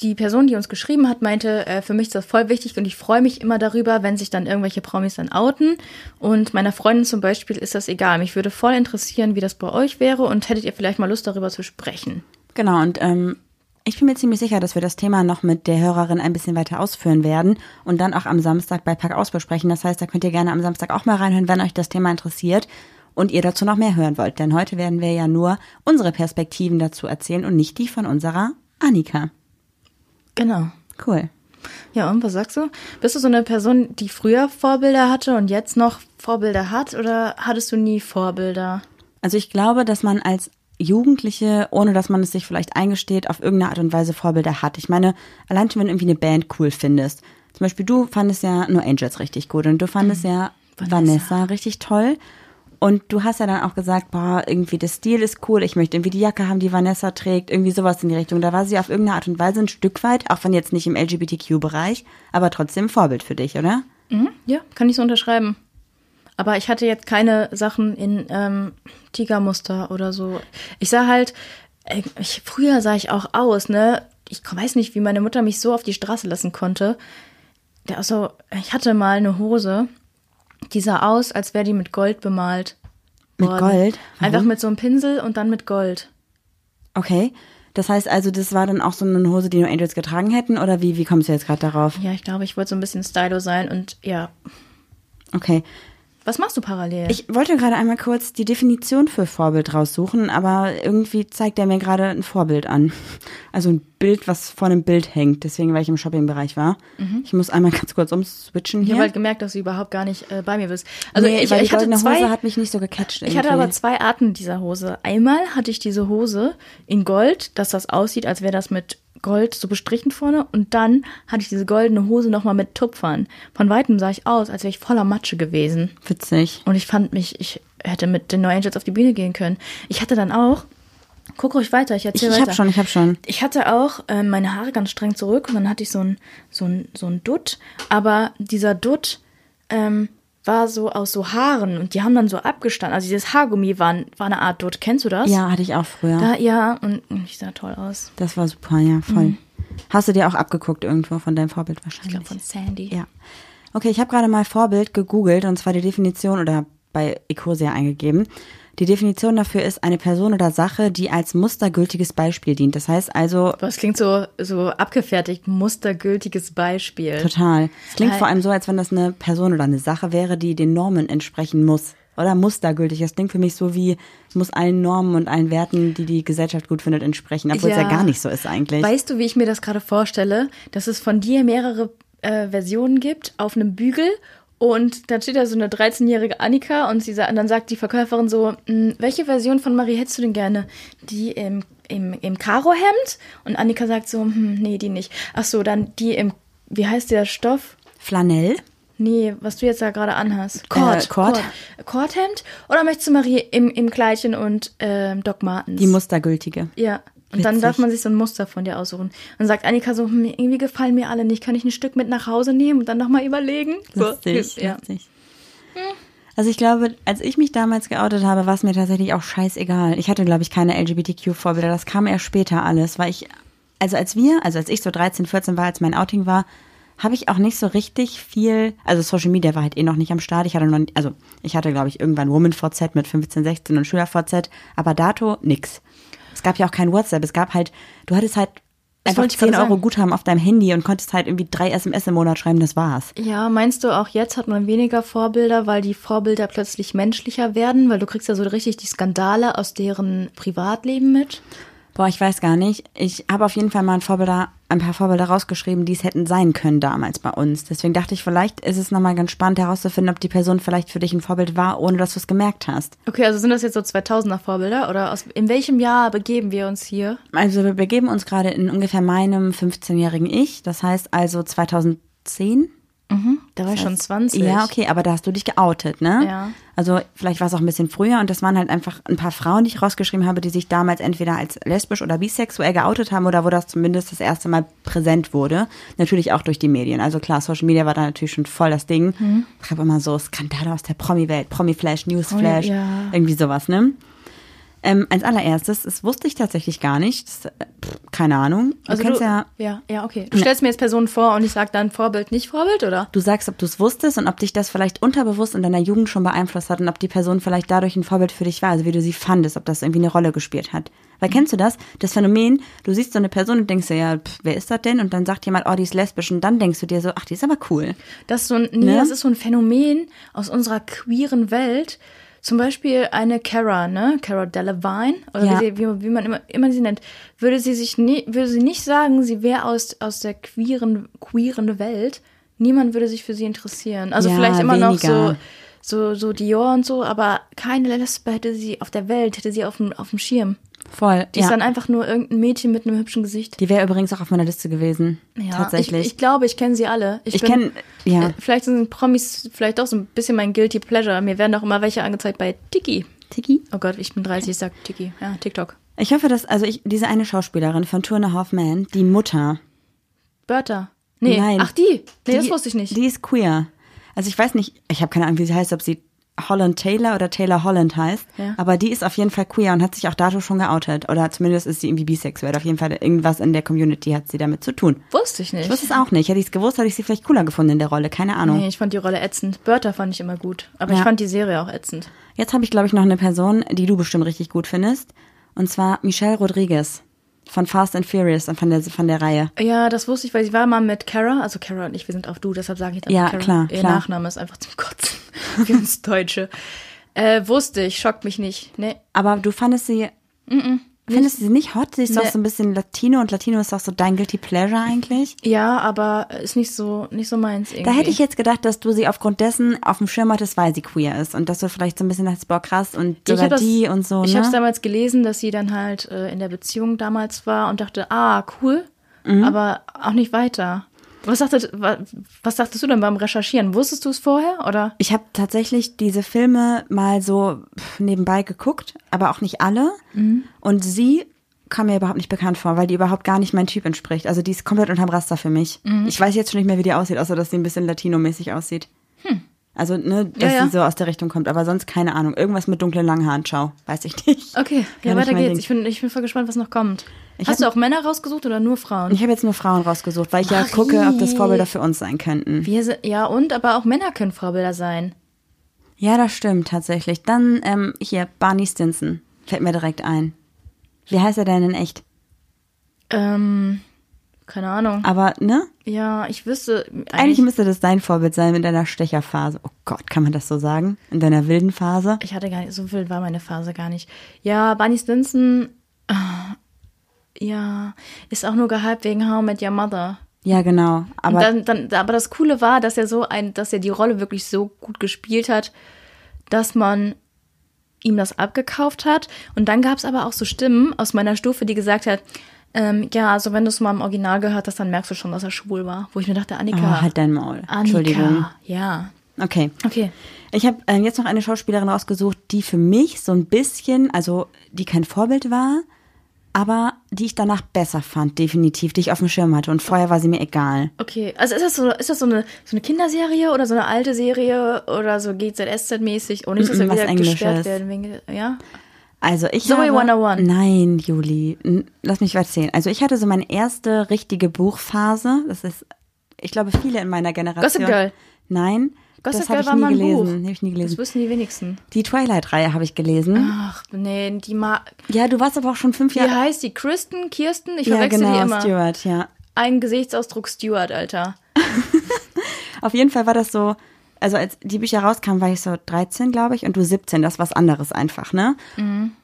die Person, die uns geschrieben hat, meinte, äh, für mich ist das voll wichtig und ich freue mich immer darüber, wenn sich dann irgendwelche Promis dann outen. Und meiner Freundin zum Beispiel ist das egal. Mich würde voll interessieren, wie das bei euch wäre und hättet ihr vielleicht mal Lust darüber zu sprechen. Genau, und ähm, ich bin mir ziemlich sicher, dass wir das Thema noch mit der Hörerin ein bisschen weiter ausführen werden und dann auch am Samstag bei Pack aus besprechen. Das heißt, da könnt ihr gerne am Samstag auch mal reinhören, wenn euch das Thema interessiert und ihr dazu noch mehr hören wollt. Denn heute werden wir ja nur unsere Perspektiven dazu erzählen und nicht die von unserer Annika. Genau. Cool. Ja, und was sagst du? Bist du so eine Person, die früher Vorbilder hatte und jetzt noch Vorbilder hat oder hattest du nie Vorbilder? Also ich glaube, dass man als Jugendliche, ohne dass man es sich vielleicht eingesteht, auf irgendeine Art und Weise Vorbilder hat. Ich meine, allein schon, wenn du irgendwie eine Band cool findest. Zum Beispiel, du fandest ja nur Angels richtig gut und du fandest ja Vanessa. Vanessa richtig toll. Und du hast ja dann auch gesagt, boah, irgendwie der Stil ist cool, ich möchte irgendwie die Jacke haben, die Vanessa trägt, irgendwie sowas in die Richtung. Da war sie auf irgendeine Art und Weise ein Stück weit, auch wenn jetzt nicht im LGBTQ-Bereich, aber trotzdem Vorbild für dich, oder? Mhm, ja, kann ich so unterschreiben. Aber ich hatte jetzt keine Sachen in ähm, Tigermuster oder so. Ich sah halt, äh, ich, früher sah ich auch aus, ne? Ich weiß nicht, wie meine Mutter mich so auf die Straße lassen konnte. Also, ich hatte mal eine Hose, die sah aus, als wäre die mit Gold bemalt. Mit worden. Gold? Einfach Warum? mit so einem Pinsel und dann mit Gold. Okay. Das heißt also, das war dann auch so eine Hose, die nur Angels getragen hätten, oder wie, wie kommst du jetzt gerade darauf? Ja, ich glaube, ich wollte so ein bisschen stylo sein und ja. Okay. Was machst du parallel? Ich wollte gerade einmal kurz die Definition für Vorbild raussuchen, aber irgendwie zeigt er mir gerade ein Vorbild an. Also ein Bild, was vor einem Bild hängt, deswegen, weil ich im Shoppingbereich war. Ich muss einmal ganz kurz umswitchen ich hier. habe halt gemerkt, dass du überhaupt gar nicht äh, bei mir bist. Also nee, ich, weil ich hatte zwei, Hose hat mich nicht so gecatcht. Ich hatte aber zwei Arten dieser Hose. Einmal hatte ich diese Hose in Gold, dass das aussieht, als wäre das mit Gold so bestrichen vorne. Und dann hatte ich diese goldene Hose nochmal mit Tupfern. Von weitem sah ich aus, als wäre ich voller Matsche gewesen. Witzig. Und ich fand mich, ich hätte mit den No Angels auf die Bühne gehen können. Ich hatte dann auch, guck ruhig weiter, ich Ich, erzähle ich weiter. hab schon, ich hab schon. Ich hatte auch äh, meine Haare ganz streng zurück und dann hatte ich so ein, so ein, so ein Dutt. Aber dieser Dutt ähm, war so aus so Haaren und die haben dann so abgestanden. Also dieses Haargummi war, war eine Art Dutt. Kennst du das? Ja, hatte ich auch früher. Da, ja, und ich sah toll aus. Das war super, ja, voll. Hast du dir auch abgeguckt irgendwo von deinem Vorbild Mhm. Ich wahrscheinlich? glaube von Sandy. Ja. Okay, ich habe gerade mal Vorbild gegoogelt und zwar die Definition oder bei Ecosia eingegeben. Die Definition dafür ist eine Person oder Sache, die als mustergültiges Beispiel dient. Das heißt also Was klingt so, so abgefertigt, mustergültiges Beispiel. total. Es klingt Halt. vor allem so, als wenn das eine Person oder eine Sache wäre, die den Normen entsprechen muss. Oder mustergültig. Das klingt für mich so wie, es muss allen Normen und allen Werten, die die Gesellschaft gut findet, entsprechen. Obwohl es ja Ja. gar nicht so ist eigentlich. Weißt du, wie ich mir das gerade vorstelle? Dass es von dir mehrere äh, Versionen gibt auf einem Bügel und dann steht da so eine 13-jährige Annika und, sie, und dann sagt die Verkäuferin so, "Mm, welche Version von Marie hättest du denn gerne? Die im, im, im Karo-Hemd? Und Annika sagt so, hm, nee, die nicht. Ach so, dann die im, wie heißt der Stoff? Flanell? Nee, was du jetzt da gerade anhast. Äh, Kord, Kord. Kord. Kordhemd? Oder möchtest du Marie im, im Kleidchen und ähm, Doc Martens? Die mustergültige. Ja. Und dann Witzig. darf man sich so ein Muster von dir aussuchen. Und sagt Annika so, hm, irgendwie gefallen mir alle nicht. Kann ich ein Stück mit nach Hause nehmen und dann nochmal überlegen? Lustig, So, ja. lustig. Also ich glaube, als ich mich damals geoutet habe, war es mir tatsächlich auch scheißegal. Ich hatte, glaube ich, keine LGBTQ-Vorbilder. Das kam erst später alles, weil ich, also als wir, also als ich so 13, 14 war, als mein Outing war, habe ich auch nicht so richtig viel, also Social Media war halt eh noch nicht am Start. Ich hatte noch, also ich hatte, glaube ich, irgendwann Woman-VZ mit 15, 16 und Schüler-VZ, aber dato nix. Es gab ja auch kein WhatsApp. Es gab halt, du hattest halt einfach wollte ich 10 gerade Euro sagen. Guthaben auf deinem Handy und konntest halt irgendwie drei SMS im Monat schreiben, das war's. Ja, meinst du auch jetzt hat man weniger Vorbilder, weil die Vorbilder plötzlich menschlicher werden? Weil du kriegst ja so richtig die Skandale aus deren Privatleben mit. Boah, ich weiß gar nicht. Ich habe auf jeden Fall mal ein, Vorbilder, ein paar Vorbilder rausgeschrieben, die es hätten sein können damals bei uns. Deswegen dachte ich, vielleicht ist es nochmal ganz spannend herauszufinden, ob die Person vielleicht für dich ein Vorbild war, ohne dass du es gemerkt hast. Okay, also sind das jetzt so 2000er Vorbilder? Oder aus, in welchem Jahr begeben wir uns hier? Also wir begeben uns gerade in ungefähr meinem 15-jährigen Ich. Das heißt also 2010. Da war ich schon 20. Ja, okay, aber da hast du dich geoutet, ne? Ja. Also vielleicht war es auch ein bisschen früher und das waren halt einfach ein paar Frauen, die ich rausgeschrieben habe, die sich damals entweder als lesbisch oder bisexuell geoutet haben oder wo das zumindest das erste Mal präsent wurde. Natürlich auch durch die Medien. Also klar, Social Media war da natürlich schon voll das Ding. Mhm. Ich habe immer so Skandale aus der Promi-Welt, Promi-Flash, Newsflash, Oh ja. irgendwie sowas, ne? Ähm, als allererstes, das wusste ich tatsächlich gar nicht. Das, äh, pff, keine Ahnung. Du Also kennst du, ja, ja, ja, okay. Du stellst mir jetzt Personen vor und ich sag dann Vorbild, nicht Vorbild, oder? du sagst, ob du es wusstest und ob dich das vielleicht unterbewusst in deiner Jugend schon beeinflusst hat und ob die Person vielleicht dadurch ein Vorbild für dich war, also wie du sie fandest, ob das irgendwie eine Rolle gespielt hat. Weil kennst du das? Das Phänomen, du siehst so eine Person und denkst dir, ja, pff, wer ist das denn? Und dann sagt jemand, oh, die ist lesbisch und dann denkst du dir so, ach, die ist aber cool. Das ist so ein, nee, Ne? das ist so ein Phänomen aus unserer queeren Welt. Zum Beispiel eine Cara, ne? Cara Delevingne, oder Ja. wie, sie, wie, wie man immer, immer sie nennt, würde sie sich nie, würde sie nicht sagen, sie wäre aus, aus der queeren, queeren Welt. Niemand würde sich für sie interessieren. Also Ja, vielleicht immer noch so, weniger. so, so Dior und so, aber keine Lesbe hätte sie auf der Welt, hätte sie auf dem, auf dem Schirm. Voll. Die ja. ist dann einfach nur irgendein Mädchen mit einem hübschen Gesicht. die wäre übrigens auch auf meiner Liste gewesen. Ja, Tatsächlich. Ich, ich glaube, ich kenne sie alle. Ich bin- kenn- ja. äh, Vielleicht sind Promis vielleicht auch so ein bisschen mein Guilty Pleasure. Mir werden auch immer welche angezeigt bei Tiki. Tiki? Oh Gott, ich bin 30, ich sag Tiki. Ja, TikTok. Ich hoffe, dass, also ich, diese eine Schauspielerin von Two and a Half Men, die Mutter. Bertha. Nee, Nein. ach die. Nee, das die- wusste ich nicht. Die ist queer. Also ich weiß nicht, ich habe keine Ahnung, wie sie heißt, ob sie Holland Taylor oder Taylor Holland heißt. Ja. Aber die ist auf jeden Fall queer und hat sich auch dato schon geoutet. Oder zumindest ist sie irgendwie bisexuell. Auf jeden Fall irgendwas in der Community hat sie damit zu tun. wusste ich nicht. Ich wusste es auch nicht. Hätte ich es gewusst, hätte ich sie vielleicht cooler gefunden in der Rolle. Keine Ahnung. nee, ich fand die Rolle ätzend. Bertha fand ich immer gut. Aber Ja. ich fand die Serie auch ätzend. Jetzt habe ich, glaube ich, noch eine Person, die du bestimmt richtig gut findest. Und zwar Michelle Rodriguez von Fast and Furious und von der, von der Reihe. Ja, das wusste ich, weil sie war mal mit Kara. Also Kara und ich, wir sind auf du, deshalb sage ich dann Ja, Kara. klar, Ihr klar. Nachname ist einfach zum Kotzen. Für uns Deutsche. Äh, wusste ich, schockt mich nicht. Nee. Aber du fandest sie. Findest du sie nicht hot? Sie ist doch Nee. so ein bisschen Latino und Latino ist doch so dein Guilty Pleasure eigentlich. Ja, aber ist nicht so, nicht so meins irgendwie. Da hätte ich jetzt gedacht, dass du sie aufgrund dessen auf dem Schirm hattest, weil sie queer ist. Und dass du vielleicht so ein bisschen dachtest, boah, krass und sogar das- die und so, Ich ne? habe es damals gelesen, dass sie dann halt äh, in der Beziehung damals war und dachte, ah, cool, Mhm. aber auch nicht weiter. Was, dachtest, wa- was dachtest du denn beim Recherchieren? Wusstest du es vorher oder? Ich habe tatsächlich diese Filme mal so nebenbei geguckt, aber auch nicht alle. Mhm. Und sie kam mir überhaupt nicht bekannt vor, weil die überhaupt gar nicht mein Typ entspricht. Also die ist komplett unterm Raster für mich. Mhm. Ich weiß jetzt schon nicht mehr, wie die aussieht, außer dass sie ein bisschen Latino-mäßig aussieht. Also, ne, dass Hm. Ja, ja. sie so aus der Richtung kommt, aber sonst keine Ahnung. Irgendwas mit dunklen langen Haaren, ciao. Weiß ich nicht. Okay, ja, weiter geht's. Ding. Ich bin, ich bin voll gespannt, was noch kommt. Ich Hast hab- du auch Männer rausgesucht oder nur Frauen? Ich habe jetzt nur Frauen rausgesucht, weil ich ja Marie. gucke, ob das Vorbilder für uns sein könnten. Wir ja, und, aber auch Männer können Vorbilder sein. Ja, das stimmt tatsächlich. Dann ähm, hier, Barney Stinson. Fällt mir direkt ein. Wie heißt er denn in echt? Ähm, keine Ahnung. Aber, ne? Ja, ich wüsste Eigentlich eigentlich. müsste das dein Vorbild sein in deiner Stecherphase. Oh Gott, kann man das so sagen? In deiner wilden Phase? Ich hatte gar nicht, so wild war meine Phase gar nicht. Ja, Barney Stinson, ja, ist auch nur gehypt wegen How I Met Your Mother. Ja, genau. Aber dann, dann, aber das Coole war, dass er so ein, dass er die Rolle wirklich so gut gespielt hat, dass man ihm das abgekauft hat. Und dann gab es aber auch so Stimmen aus meiner Stufe, die gesagt hat, ähm, ja, also wenn du es mal im Original gehört hast, dann merkst du schon, dass er schwul war. Wo ich mir dachte, oh, Annika, halt dein Maul. Annika, Entschuldigung. ja. Okay. Okay. Ich habe ähm, jetzt noch eine Schauspielerin rausgesucht, die für mich so ein bisschen, also die kein Vorbild war, aber die ich danach besser fand, definitiv, die ich auf dem Schirm hatte. Und vorher war sie mir egal. Okay, also ist das so, ist das so eine, so eine Kinderserie oder so eine alte Serie oder so GZSZ-mäßig? Und nicht, dass wir Mm, was wieder Englisches. gesperrt werden wegen, ja? Also ich Zoe habe, 101. Nein, Juli, lass mich erzählen. Also ich hatte so meine erste richtige Buchphase. Das ist, ich glaube, viele in meiner Generation. Gossip Girl. Nein, Gossip das habe Girl ich war nie mal gelesen. Buch. Hab ich nie Das gelesen. wissen die wenigsten. Die Twilight-Reihe habe ich gelesen. Ach, nee, die ma Ja, du warst aber auch schon fünf Wie Jahre. heißt die? Kristen? Kirsten? Ich Ja, verwechsel genau, die immer. Stuart, ja. Ein Gesichtsausdruck Stuart, Alter. Auf jeden Fall war das so, also als die Bücher rauskamen, war ich so 13, glaube ich, und du 17, das ist was anderes einfach, ne?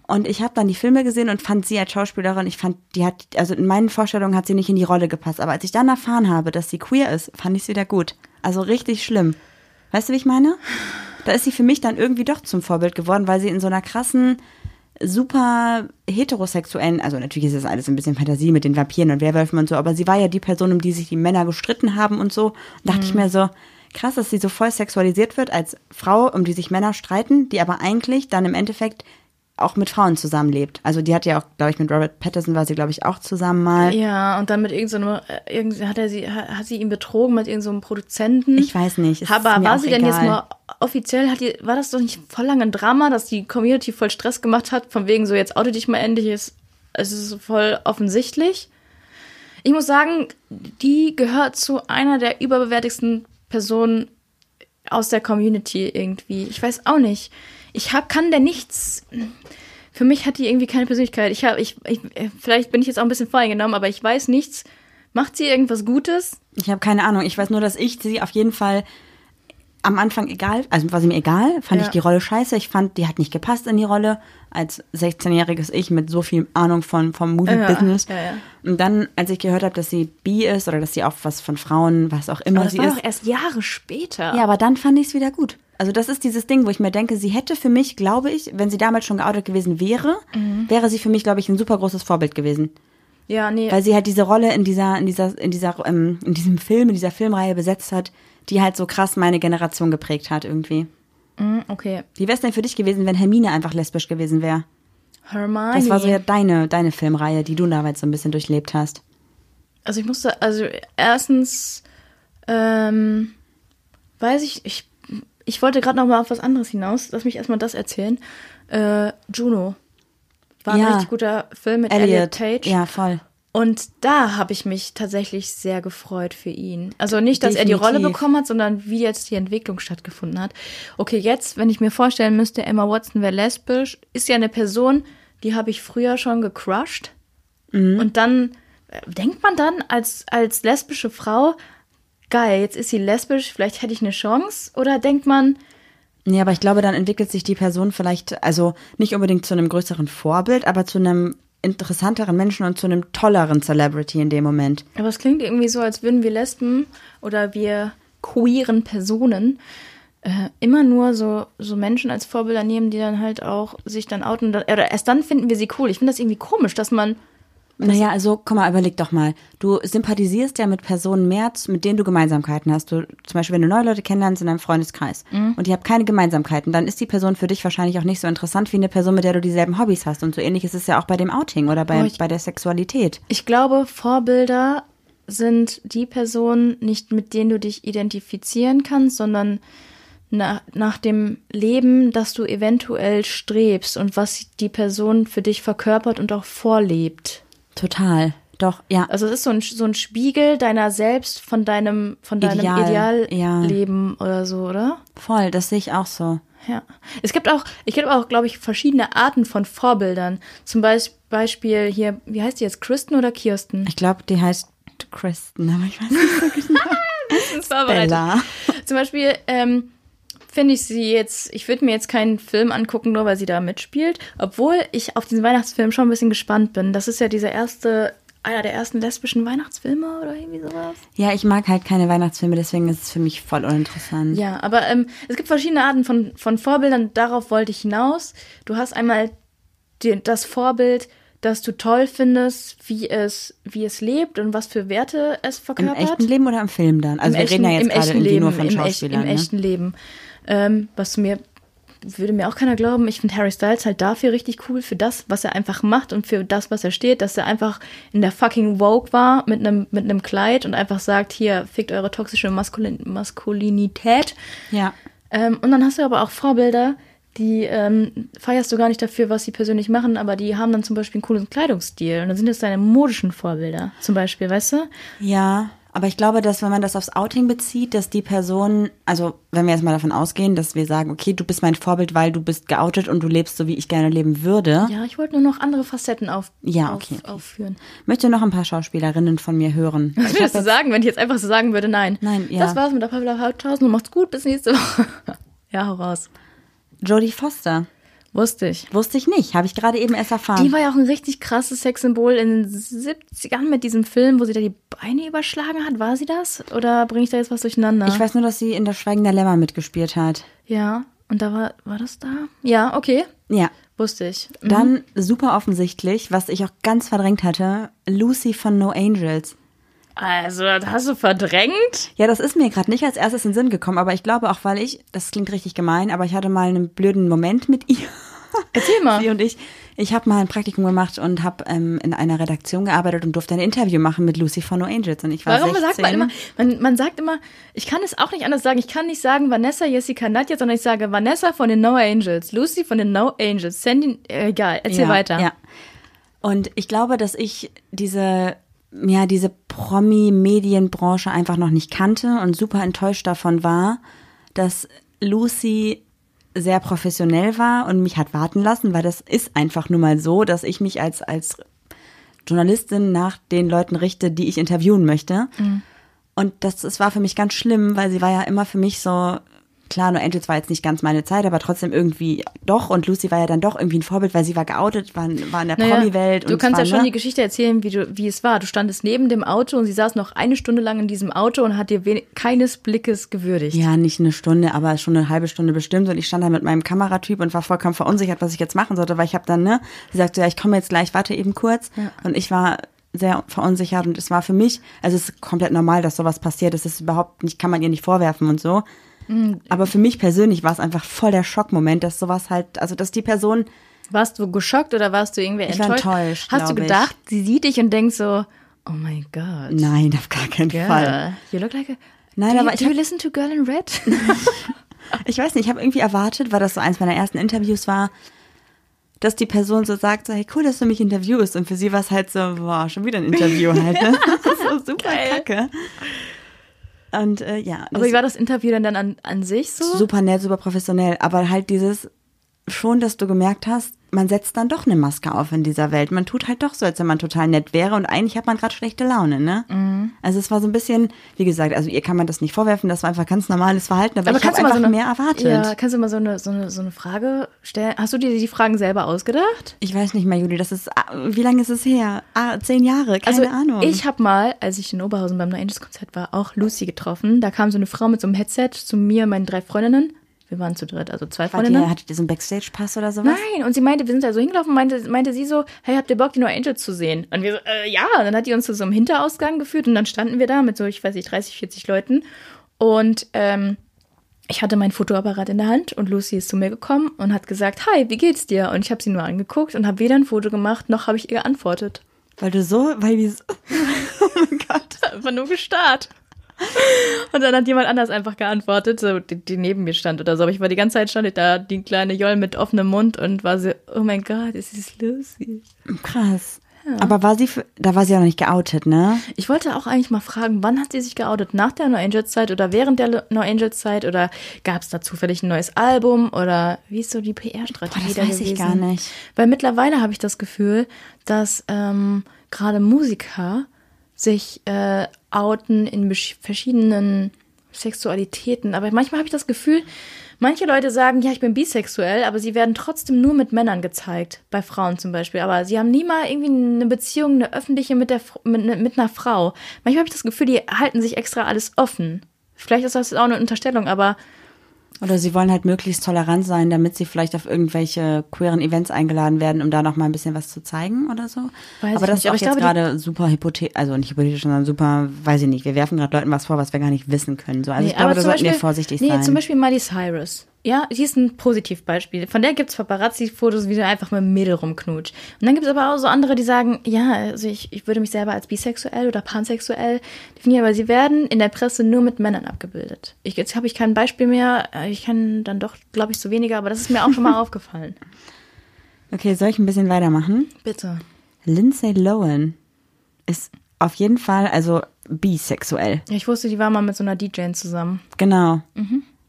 Und ich habe dann die Filme gesehen und fand sie als Schauspielerin, ich fand, die hat, also in meinen Vorstellungen hat sie nicht in die Rolle gepasst. Aber als ich dann erfahren habe, dass sie queer ist, fand ich es wieder gut. Also richtig schlimm. Weißt du, wie ich meine? Da ist sie für mich dann irgendwie doch zum Vorbild geworden, weil sie in so einer krassen, super heterosexuellen, also natürlich ist das alles ein bisschen Fantasie mit den Vampiren und Werwölfen und so, aber sie war ja die Person, um die sich die Männer gestritten haben und so. Und dachte ich mir so, krass, dass sie so voll sexualisiert wird als Frau, um die sich Männer streiten, die aber eigentlich dann im Endeffekt auch mit Frauen zusammenlebt. Also die hat ja auch, glaube ich, mit Robert Pattinson war sie, glaube ich, auch zusammen mal. Ja, und dann mit irgendeinem, so irgend, hat er sie, hat, hat sie ihn betrogen mit irgendeinem so Produzenten. Ich weiß nicht. Aber war sie denn jetzt nur offiziell, hat die, war das doch nicht voll lange ein Drama, dass die Community voll Stress gemacht hat, von wegen so, jetzt oute dich mal endlich, ist, es ist voll offensichtlich. Ich muss sagen, die gehört zu einer der überbewertigsten Personen aus der Community irgendwie. Ich weiß auch nicht. Ich hab, kann der nichts. Für mich hat die irgendwie keine Persönlichkeit. Ich habe, ich, ich, vielleicht bin ich jetzt auch ein bisschen voreingenommen, aber ich weiß nichts. Macht sie irgendwas Gutes? Ich habe keine Ahnung. Ich weiß nur, dass ich sie auf jeden Fall am Anfang egal, also war sie mir egal, fand Ja. ich die Rolle scheiße. Ich fand, die hat nicht gepasst in die Rolle als 16-jähriges Ich mit so viel Ahnung von vom Movie-Business. Ja, ja, ja. Und dann, als ich gehört habe, dass sie bi ist oder dass sie auch was von Frauen, was auch immer Aber das sie war ist. doch erst Jahre später. Ja, aber dann fand ich es wieder gut. Also das ist dieses Ding, wo ich mir denke, sie hätte für mich, glaube ich, wenn sie damals schon geoutet gewesen wäre, Mhm. wäre sie für mich, glaube ich, ein super großes Vorbild gewesen. ja nee. Weil sie halt diese Rolle in dieser, in dieser, in dieser, ähm, in diesem Film, in dieser Filmreihe besetzt hat, die halt so krass meine Generation geprägt hat irgendwie. Mm, okay. Wie wäre es denn für dich gewesen, wenn Hermine einfach lesbisch gewesen wäre? Hermione. Das war so ja deine, deine Filmreihe, die du damals so ein bisschen durchlebt hast. Also ich musste, also erstens, ähm, weiß ich, ich, ich wollte gerade noch mal auf was anderes hinaus. Lass mich erstmal das erzählen. Äh, Juno. War ein Ja. richtig guter Film mit Elliot, Tate. Ja, voll. Und da habe ich mich tatsächlich sehr gefreut für ihn. Also nicht, dass er die Rolle Definitiv. bekommen hat, sondern wie jetzt die Entwicklung stattgefunden hat. Okay, jetzt, wenn ich mir vorstellen müsste, Emma Watson wäre lesbisch, ist ja eine Person, die habe ich früher schon gecrushed. Mhm. Und dann äh, denkt man dann als, als lesbische Frau, geil, jetzt ist sie lesbisch, vielleicht hätte ich eine Chance. Oder denkt man, Nee, aber ich glaube, dann entwickelt sich die Person vielleicht, also nicht unbedingt zu einem größeren Vorbild, aber zu einem interessanteren Menschen und zu einem tolleren Celebrity in dem Moment. Aber es klingt irgendwie so, als würden wir Lesben oder wir queeren Personen äh, immer nur so, so Menschen als Vorbilder nehmen, die dann halt auch sich dann outen. Oder erst dann finden wir sie cool. Ich finde das irgendwie komisch, dass man. Naja, also komm mal, überleg doch mal. Du sympathisierst ja mit Personen mehr, mit denen du Gemeinsamkeiten hast. Du, zum Beispiel, wenn du neue Leute kennenlernst in deinem Freundeskreis und ihr habt keine Gemeinsamkeiten, dann ist die Person für dich wahrscheinlich auch nicht so interessant wie eine Person, mit der du dieselben Hobbys hast. Und so ähnlich ist es ja auch bei dem Outing oder bei, Oh, ich- bei der Sexualität. Ich glaube, Vorbilder sind die Personen, nicht mit denen du dich identifizieren kannst, sondern na, nach dem Leben, das du eventuell strebst und was die Person für dich verkörpert und auch vorlebt. Total. Doch, ja. Also es ist so ein, so ein Spiegel deiner selbst von deinem, von deinem Ideal, Idealleben oder so, oder? Voll, das sehe ich auch so. Ja. Es gibt auch, ich gibt auch, glaube ich, verschiedene Arten von Vorbildern. Zum Beis- Beispiel hier, wie heißt die jetzt, Kristen oder Kirsten? Ich glaube, die heißt Kristen, aber ich weiß nicht so genau. Bella. Zum Beispiel ähm, finde ich sie jetzt, ich würde mir jetzt keinen Film angucken, nur weil sie da mitspielt, obwohl ich auf diesen Weihnachtsfilm schon ein bisschen gespannt bin. Das ist ja dieser erste, einer der ersten lesbischen Weihnachtsfilme oder irgendwie sowas. Ja, ich mag halt keine Weihnachtsfilme, deswegen ist es für mich voll uninteressant. Ja, aber ähm, es gibt verschiedene Arten von, von Vorbildern, darauf wollte ich hinaus. Du hast einmal die, das Vorbild, das du toll findest, wie es, wie es lebt und was für Werte es Im verkörpert. echten Leben oder im Film dann? Also Im wir echten, reden ja jetzt im gerade echten irgendwie Leben, nur von im, Schauspielern. im ne? echten Leben. Ähm, was mir würde mir auch keiner glauben. Ich finde Harry Styles halt dafür richtig cool für das, was er einfach macht und für das, was er steht, dass er einfach in der fucking Vogue war mit einem mit einem Kleid und einfach sagt, hier fickt eure toxische Maskulin Maskulinität. Ja. Ähm, und dann hast du aber auch Vorbilder, die ähm, feierst du gar nicht dafür, was sie persönlich machen, aber die haben dann zum Beispiel einen coolen Kleidungsstil. Und dann sind das deine modischen Vorbilder, zum Beispiel, weißt du? Ja, aber ich glaube, dass wenn man das aufs Outing bezieht, dass die Person, also wenn wir jetzt mal davon ausgehen, dass wir sagen, okay, du bist mein Vorbild, weil du bist geoutet und du lebst so, wie ich gerne leben würde, Ja, ich wollte nur noch andere Facetten auf, Ja, auf, okay, okay. aufführen. möchte noch ein paar Schauspielerinnen von mir hören. Was würdest du sagen, wenn ich jetzt einfach so sagen würde, nein? Nein, ja. Das war's mit der Pavla Hauthausen. Du machst gut, bis nächste Woche. ja, hau raus. Jodie Foster. Wusste ich. Wusste ich nicht, habe ich gerade eben erst erfahren. Die war ja auch ein richtig krasses Sexsymbol in den 70ern mit diesem Film, wo sie da die Beine überschlagen hat. War sie das? Oder bringe ich da jetzt was durcheinander? ich weiß nur, dass sie in der Schweigen der Lämmer mitgespielt hat. Ja, und da war, war das da? Ja, okay. Ja. Wusste ich. Mhm. Dann super offensichtlich, was ich auch ganz verdrängt hatte, Lucy von No Angels. Also, das hast du verdrängt? Ja, das ist mir gerade nicht als erstes in den Sinn gekommen, aber ich glaube auch, weil ich, das klingt richtig gemein, aber ich hatte mal einen blöden Moment mit ihr. Erzähl mal. Sie und ich, ich habe mal ein Praktikum gemacht und habe ähm, in einer Redaktion gearbeitet und durfte ein Interview machen mit Lucy von No Angels. Und ich war Warum 16. sagt man immer, man, man sagt immer, ich kann es auch nicht anders sagen, ich kann nicht sagen Vanessa, Jessica, Nadja, sondern ich sage Vanessa von den No Angels, Lucy von den No Angels, Sandy, äh, egal, erzähl ja, weiter. Ja. Und ich glaube, dass ich diese, ja, diese Promi-Medienbranche einfach noch nicht kannte und super enttäuscht davon war, dass Lucy sehr professionell war und mich hat warten lassen, weil das ist einfach nur mal so, dass ich mich als, als Journalistin nach den Leuten richte, die ich interviewen möchte. Und das, das war für mich ganz schlimm, weil sie war ja immer für mich so, klar, nur Angels war jetzt nicht ganz meine Zeit, aber trotzdem irgendwie doch. Und Lucy war ja dann doch irgendwie ein Vorbild, weil sie war geoutet, war, war in der Naja, Promi-Welt. Du kannst zwar, ja schon ne? die Geschichte erzählen, wie, du, wie es war. Du standest neben dem Auto und sie saß noch eine Stunde lang in diesem Auto und hat dir keines Blickes gewürdigt. Ja, nicht eine Stunde, aber schon eine halbe Stunde bestimmt. Und ich stand da mit meinem Kameratyp und war vollkommen verunsichert, was ich jetzt machen sollte, weil ich habe dann, ne, sie sagte, ja, ich komme jetzt gleich, warte eben kurz. Und ich war sehr verunsichert und es war für mich, also es ist komplett normal, dass sowas passiert. Es ist überhaupt nicht, kann man ihr nicht vorwerfen und so. Mhm. Aber für mich persönlich war es einfach voll der Schockmoment, dass sowas halt, also dass die Person, Warst du geschockt oder warst du irgendwie Ich war enttäuscht? enttäuscht, Hast du glaub ich. gedacht, sie sieht dich und denkst so, oh mein Gott. nein, auf gar keinen Fall. Yeah. You look like a. Nein, do aber you, do you listen to Girl in Red? Ich weiß nicht, ich habe irgendwie erwartet, weil das so eins meiner ersten Interviews war, dass die Person so sagt, so, hey, cool, dass du mich interviewst. Und für sie war es halt so, boah, schon wieder ein Interview halt. Ne? Das ist so super Geil. kacke. Und äh, ja, Aber wie war das Interview denn dann an, an sich so? super nett, super professionell. Aber halt dieses, schon, dass du gemerkt hast, man setzt dann doch eine Maske auf in dieser Welt. Man tut halt doch so, als wenn man total nett wäre und eigentlich hat man gerade schlechte Laune, ne? Mhm. Also es war so ein bisschen, wie gesagt, also ihr kann man das nicht vorwerfen, das war einfach ganz normales Verhalten, aber, ich habe einfach so eine, mehr erwartet. Ja, kannst du mal so eine, so, eine, so eine Frage stellen? Hast du dir die Fragen selber ausgedacht? Ich weiß nicht mehr, Juli, das ist, ah, wie lange ist es her? Ah, zehn Jahre, keine also Ahnung. ich habe mal, als ich in Oberhausen beim No Angels Konzert war, auch Lucy getroffen. Da kam so eine Frau mit so einem Headset zu mir und meinen drei Freundinnen. Wir waren zu dritt, also zwei Wart Freundinnen. ihr, hattet ihr so einen Backstage-Pass oder sowas? Nein, und sie meinte, wir sind da so hingelaufen, meinte, meinte sie so, hey, habt ihr Bock, die No Angels zu sehen? Und wir so, äh, ja. Und dann hat die uns zu so einem Hinterausgang geführt und dann standen wir da mit so, ich weiß nicht, 30, 40 Leuten. Und ähm, ich hatte meinen Fotoapparat in der Hand und Lucy ist zu mir gekommen und hat gesagt, hi, wie geht's dir? Und ich habe sie nur angeguckt und habe weder ein Foto gemacht, noch habe ich ihr geantwortet. Weil du so, weil die so, oh mein Gott. Einfach nur gestarrt. Und dann hat jemand anders einfach geantwortet, so, die, die neben mir stand oder so. Aber ich war die ganze Zeit stand ich da, die kleine Joll mit offenem Mund und war so, oh mein Gott, es ist Lucy. Krass. Aber war sie, für, da war sie ja noch nicht geoutet, ne? Ich wollte auch eigentlich mal fragen, wann hat sie sich geoutet? Nach der No Angels Zeit oder während der No Angels Zeit? Oder gab es da zufällig ein neues Album? Oder wie ist so die PR-Strategie Boah, das da weiß ich gar nicht. Weil mittlerweile habe ich das Gefühl, dass ähm, gerade Musiker sich äh, outen in verschiedenen Sexualitäten. Aber manchmal habe ich das Gefühl, manche Leute sagen, ja, ich bin bisexuell, aber sie werden trotzdem nur mit Männern gezeigt. Bei Frauen zum Beispiel. Aber sie haben nie mal irgendwie eine Beziehung, eine öffentliche mit, der, mit, ne- mit einer Frau. Manchmal habe ich das Gefühl, die halten sich extra alles offen. Vielleicht ist das auch eine Unterstellung, aber Oder sie wollen halt möglichst tolerant sein, damit sie vielleicht auf irgendwelche queeren Events eingeladen werden, um da noch mal ein bisschen was zu zeigen oder so. Weiß aber das nicht, ist auch jetzt gerade super hypothetisch, also nicht hypothetisch, sondern super, weiß ich nicht. Wir werfen gerade Leuten was vor, was wir gar nicht wissen können. So, also ich glaube, da sollten wir Beispiel- vorsichtig nee, sein. zum Beispiel Miley Cyrus. Ja, die ist ein Positivbeispiel. Von der gibt's Paparazzi-Fotos, wie sie einfach mit einem Mädel rumknutscht. Und dann gibt's aber auch so andere, die sagen, ja, also ich, ich würde mich selber als bisexuell oder pansexuell definieren, aber sie werden in der Presse nur mit Männern abgebildet. Ich, jetzt habe ich kein Beispiel mehr. Äh, Ich kann dann doch, glaube ich, so weniger, aber das ist mir auch schon mal aufgefallen. okay, soll ich ein bisschen weitermachen? Bitte. Lindsay Lohan ist auf jeden Fall, also bisexuell. Ja, ich wusste, die war mal mit so einer DJ zusammen. Genau.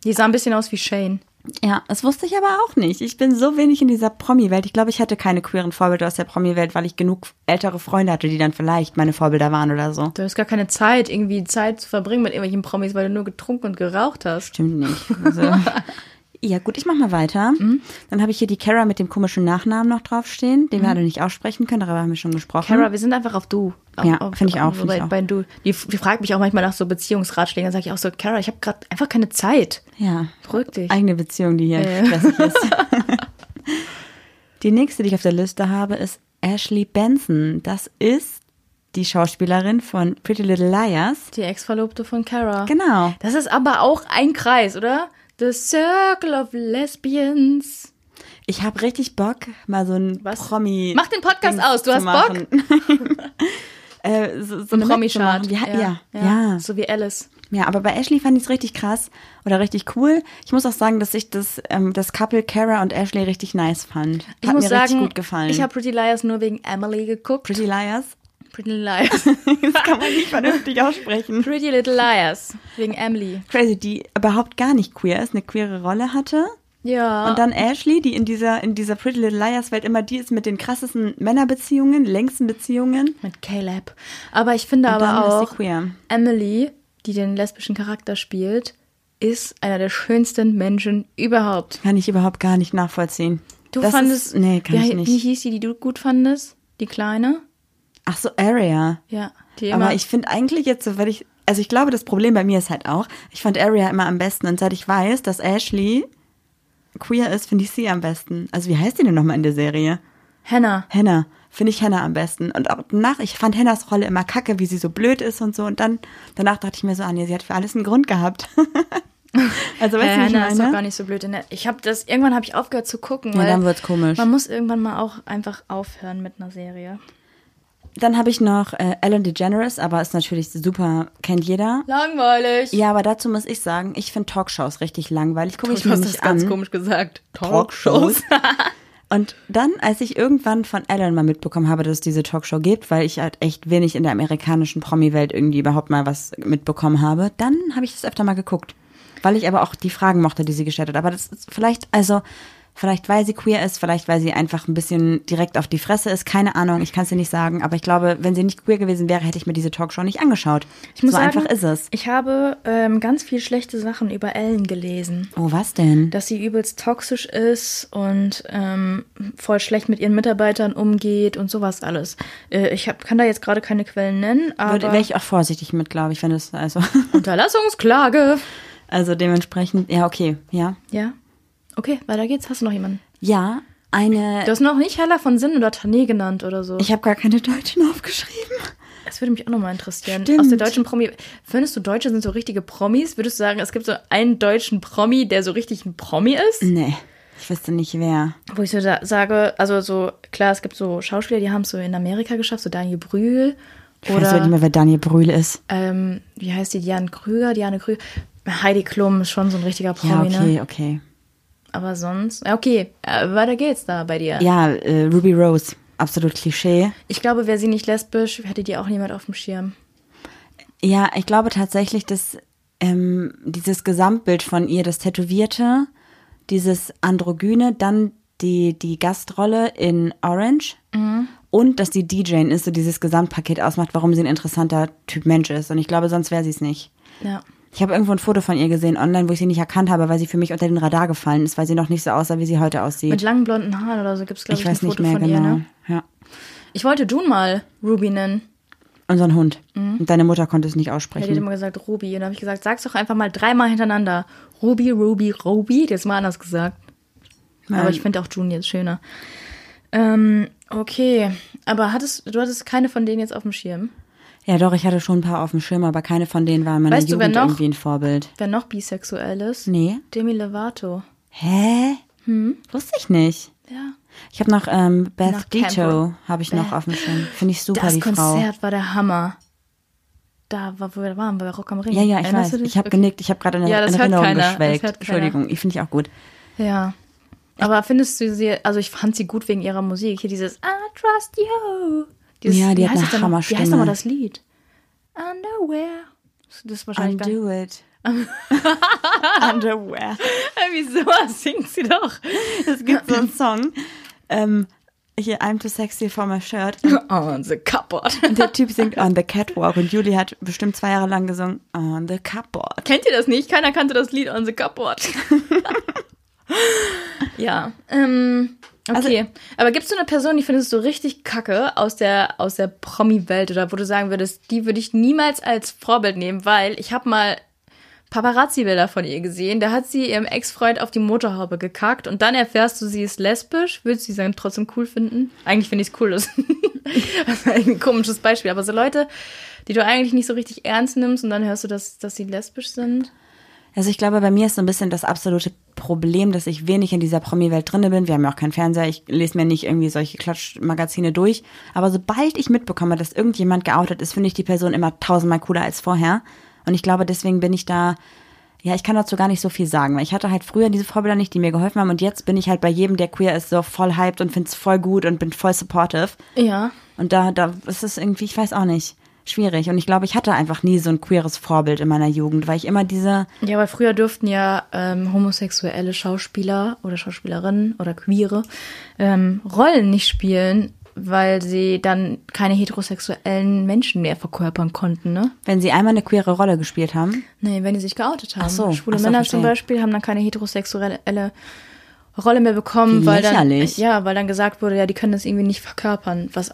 Die sah ein bisschen aus wie Shane. Ja, das wusste ich aber auch nicht. Ich bin so wenig in dieser Promi-Welt. Ich glaube, ich hatte keine queeren Vorbilder aus der Promi-Welt, weil ich genug ältere Freunde hatte, die dann vielleicht meine Vorbilder waren oder so. Du hast gar keine Zeit, irgendwie Zeit zu verbringen mit irgendwelchen Promis, weil du nur getrunken und geraucht hast. Stimmt nicht. Also, ja, gut, ich mach mal weiter. Dann habe ich hier die Kara mit dem komischen Nachnamen noch draufstehen, den wir alle nicht aussprechen können, darüber haben wir schon gesprochen. Kara, wir sind einfach auf du. Ja, Auf- find ich auch, find ich bei, auch. bei du. Die, die fragt mich auch manchmal nach so Beziehungsratschlägen. Dann sage ich auch so, Kara, ich habe gerade einfach keine Zeit. Ja. Beruhig dich. Eigene Beziehung, die hier Ja. stressig ist. die nächste, die ich auf der Liste habe, ist Ashley Benson. Das ist die Schauspielerin von Pretty Little Liars. Die Ex-Verlobte von Kara. Genau. Das ist aber auch ein Kreis, oder? The Circle of Lesbians. Ich habe richtig Bock, mal so ein Was? Promi. Mach den Podcast Dings aus, du hast Bock? äh, so, so Ein eine Promi-Chart. mitzumachen. Ja, ja, ja. So wie Alice. Ja, aber bei Ashley fand ich es richtig krass oder richtig cool. Ich muss auch sagen, dass ich das, ähm, das Couple Kara und Ashley richtig nice fand. Hat Ich muss mir sagen, richtig gut gefallen. ich habe Pretty Liars nur wegen Emily geguckt. Pretty Liars. Pretty Liars. Das kann man nicht vernünftig aussprechen. Pretty Little Liars. Wegen Emily. Crazy, die überhaupt gar nicht queer ist, eine queere Rolle hatte. Ja. Und dann Ashley, die in dieser, in dieser Pretty Little Liars Welt immer die ist mit den krassesten Männerbeziehungen, längsten Beziehungen. mit Caleb. Aber ich finde Und aber auch. Emily, die den lesbischen Charakter spielt, ist einer der schönsten Menschen überhaupt. Kann ich überhaupt gar nicht nachvollziehen. Du Das fandest. Ist, nee, kann wie, ich Wie nicht. hieß die, die du gut fandest? Die Kleine? Ach so, Area. Ja. Aber ich finde eigentlich jetzt so, weil ich, also ich glaube, das Problem bei mir ist halt auch, ich fand Area immer am besten und seit ich weiß, dass Ashley queer ist, finde ich sie am besten. Also wie heißt die denn nochmal in der Serie? Hannah. Hannah. Finde ich Hannah am besten. Und auch danach, ich fand Hannahs Rolle immer kacke, wie sie so blöd ist und so. Und dann, danach dachte ich mir so, ah nee, sie hat für alles einen Grund gehabt. also weißt Äh, du, ich Hannah ist doch meine? gar nicht so blöd. Ich habe das, irgendwann habe ich aufgehört zu gucken. Ja, dann wird's komisch. Man muss irgendwann mal auch einfach aufhören mit einer Serie. Dann habe ich noch äh, Ellen DeGeneres, aber ist natürlich super, kennt jeder. Langweilig. Ja, aber dazu muss ich sagen, ich finde Talkshows richtig langweilig. Gucke ich mir nicht das ganz an. komisch gesagt. Talkshows. Und dann, als ich irgendwann von Ellen mal mitbekommen habe, dass es diese Talkshow gibt, weil ich halt echt wenig in der amerikanischen Promi-Welt irgendwie überhaupt mal was mitbekommen habe, dann habe ich das öfter mal geguckt. Weil ich aber auch die Fragen mochte, die sie gestellt hat. Aber das ist vielleicht, also, vielleicht weil sie queer ist, vielleicht weil sie einfach ein bisschen direkt auf die Fresse ist, keine Ahnung, ich kann es dir nicht sagen. Aber ich glaube, wenn sie nicht queer gewesen wäre, hätte ich mir diese Talkshow nicht angeschaut. Ich muss so sagen, einfach ist es. Ich habe ähm, ganz viel schlechte Sachen über Ellen gelesen. Oh, was denn? Dass sie übelst toxisch ist und ähm, voll schlecht mit ihren Mitarbeitern umgeht und sowas alles. Äh, ich hab, kann da jetzt gerade keine Quellen nennen, aber Wäre ich auch vorsichtig mit, glaube ich, wenn es, also, Unterlassungsklage. also dementsprechend, ja, okay, ja. Ja. Okay, weiter geht's. Hast du noch jemanden? Ja, eine. Du hast noch nicht Heller von Sinn oder Tané genannt oder so. Ich habe gar keine Deutschen aufgeschrieben. Das würde mich auch nochmal interessieren. Stimmt. Aus der deutschen Promi. Findest du, Deutsche sind so richtige Promis? Würdest du sagen, es gibt so einen deutschen Promi, der so richtig ein Promi ist? Nee, ich wüsste nicht wer. Wo ich so sage, also so, klar, es gibt so Schauspieler, die haben es so in Amerika geschafft, so Daniel Brühl. Ich weiß wirklich nicht mehr, wer Daniel Brühl ist. ähm, wie heißt die, Diane Krüger, Diane Krüger. Heidi Klum ist schon so ein richtiger Ja, Promi, okay, ne? okay. Aber sonst, okay, äh, weiter geht's da bei dir. Ja, äh, Ruby Rose, absolut Klischee. Ich glaube, wäre sie nicht lesbisch, hätte die auch niemand auf dem Schirm. Ja, ich glaube tatsächlich, dass ähm, dieses Gesamtbild von ihr, das Tätowierte, dieses Androgyne, dann die, die Gastrolle in Orange und dass die DJ ist, so dieses Gesamtpaket ausmacht, warum sie ein interessanter Typ Mensch ist. Und ich glaube, sonst wäre sie es nicht. Ja. Ich habe irgendwo ein Foto von ihr gesehen online, wo ich sie nicht erkannt habe, weil sie für mich unter den Radar gefallen ist, weil sie noch nicht so aussah, wie sie heute aussieht. Mit langen blonden Haaren oder so gibt's glaube ich ich, ein weiß nicht Foto mehr von genau. ihr, ne? Ja. Ich wollte June mal Ruby nennen. Unseren Hund. Und deine Mutter konnte es nicht Er hat aussprechen. immer gesagt Ruby. Und dann habe ich gesagt, sag's doch einfach mal dreimal hintereinander. Ruby, Ruby, Ruby. Das ist mal anders gesagt. Aber ich finde auch June jetzt schöner. Ähm, okay. Aber hattest, du hattest keine von denen jetzt auf dem Schirm? Ja, doch, ich hatte schon ein paar auf dem Schirm, aber keine von denen war in meiner Weißt du, wer Jugend noch? irgendwie ein Vorbild. Wer noch bisexuell ist? Nee. Demi Lovato. Hä? Hm? Wusste ich nicht. Ja. Ich habe noch ähm, Beth Dito, habe ich noch Beth. auf dem Schirm. Finde ich super, das die Frau. Konzert war der Hammer. Da war, wo wir waren, bei Rock am Ring. Ja, ja, ich Erinnerst weiß. du? Ich habe Okay. genickt, ich habe gerade in, Ja, das in hört Erinnerung keiner. Das geschwelgt. Entschuldigung, ich finde ich auch gut. Ja. Aber findest du sie, also ich fand sie gut wegen ihrer Musik. Hier dieses I trust you. Dieses, Ja, die hat eine noch? Wie heißt Hammerstimme. nochmal das Lied? Underwear. Das ist wahrscheinlich gar Undo it. Underwear. Wieso singt sie doch? Es gibt so einen Song. Ähm, hier, I'm too sexy for my shirt. On the cupboard. Und der Typ singt On the Catwalk und Julie hat bestimmt zwei Jahre lang gesungen On the Cupboard. Kennt ihr das nicht? Keiner kannte das Lied On the Cupboard. Ja. Ähm, okay. Aber gibst du eine Person, die findest du richtig kacke aus der, aus der Promi-Welt oder wo du sagen würdest, die würde ich niemals als Vorbild nehmen, weil ich habe mal Paparazzi-Bilder von ihr gesehen. Da hat sie ihrem Ex-Freund auf die Motorhaube gekackt und dann erfährst du, sie ist lesbisch. Würdest du sie dann trotzdem cool finden? Eigentlich finde ich es cool. Das das ist ein komisches Beispiel. Aber so Leute, die du eigentlich nicht so richtig ernst nimmst und dann hörst du, dass, dass sie lesbisch sind. Also ich glaube, bei mir ist so ein bisschen das absolute Problem, dass ich wenig in dieser Promi-Welt drinne bin. Wir haben ja auch keinen Fernseher. Ich lese mir nicht irgendwie solche Klatschmagazine durch. Aber sobald ich mitbekomme, dass irgendjemand geoutet ist, finde ich die Person immer tausendmal cooler als vorher. Und ich glaube, deswegen bin ich da, ja, ich kann dazu gar nicht so viel sagen, weil ich hatte halt früher diese Vorbilder nicht, die mir geholfen haben. Und jetzt bin ich halt bei jedem, der queer ist, so voll hyped und finde es voll gut und bin voll supportive. Ja. Und da, da ist es irgendwie, ich weiß auch nicht, schwierig. Und ich glaube, ich hatte einfach nie so ein queeres Vorbild in meiner Jugend, weil ich immer diese, Ja, weil früher durften ja ähm, homosexuelle Schauspieler oder Schauspielerinnen oder Queere ähm, Rollen nicht spielen, weil sie dann keine heterosexuellen Menschen mehr verkörpern konnten, ne? wenn sie einmal eine queere Rolle gespielt haben. Nee, wenn die sich geoutet haben. Ach so, Schwule ach so, Männer verstehe. zum Beispiel haben dann keine heterosexuelle Rolle mehr bekommen, weil dann, ja, weil dann gesagt wurde, ja, die können das irgendwie nicht verkörpern, was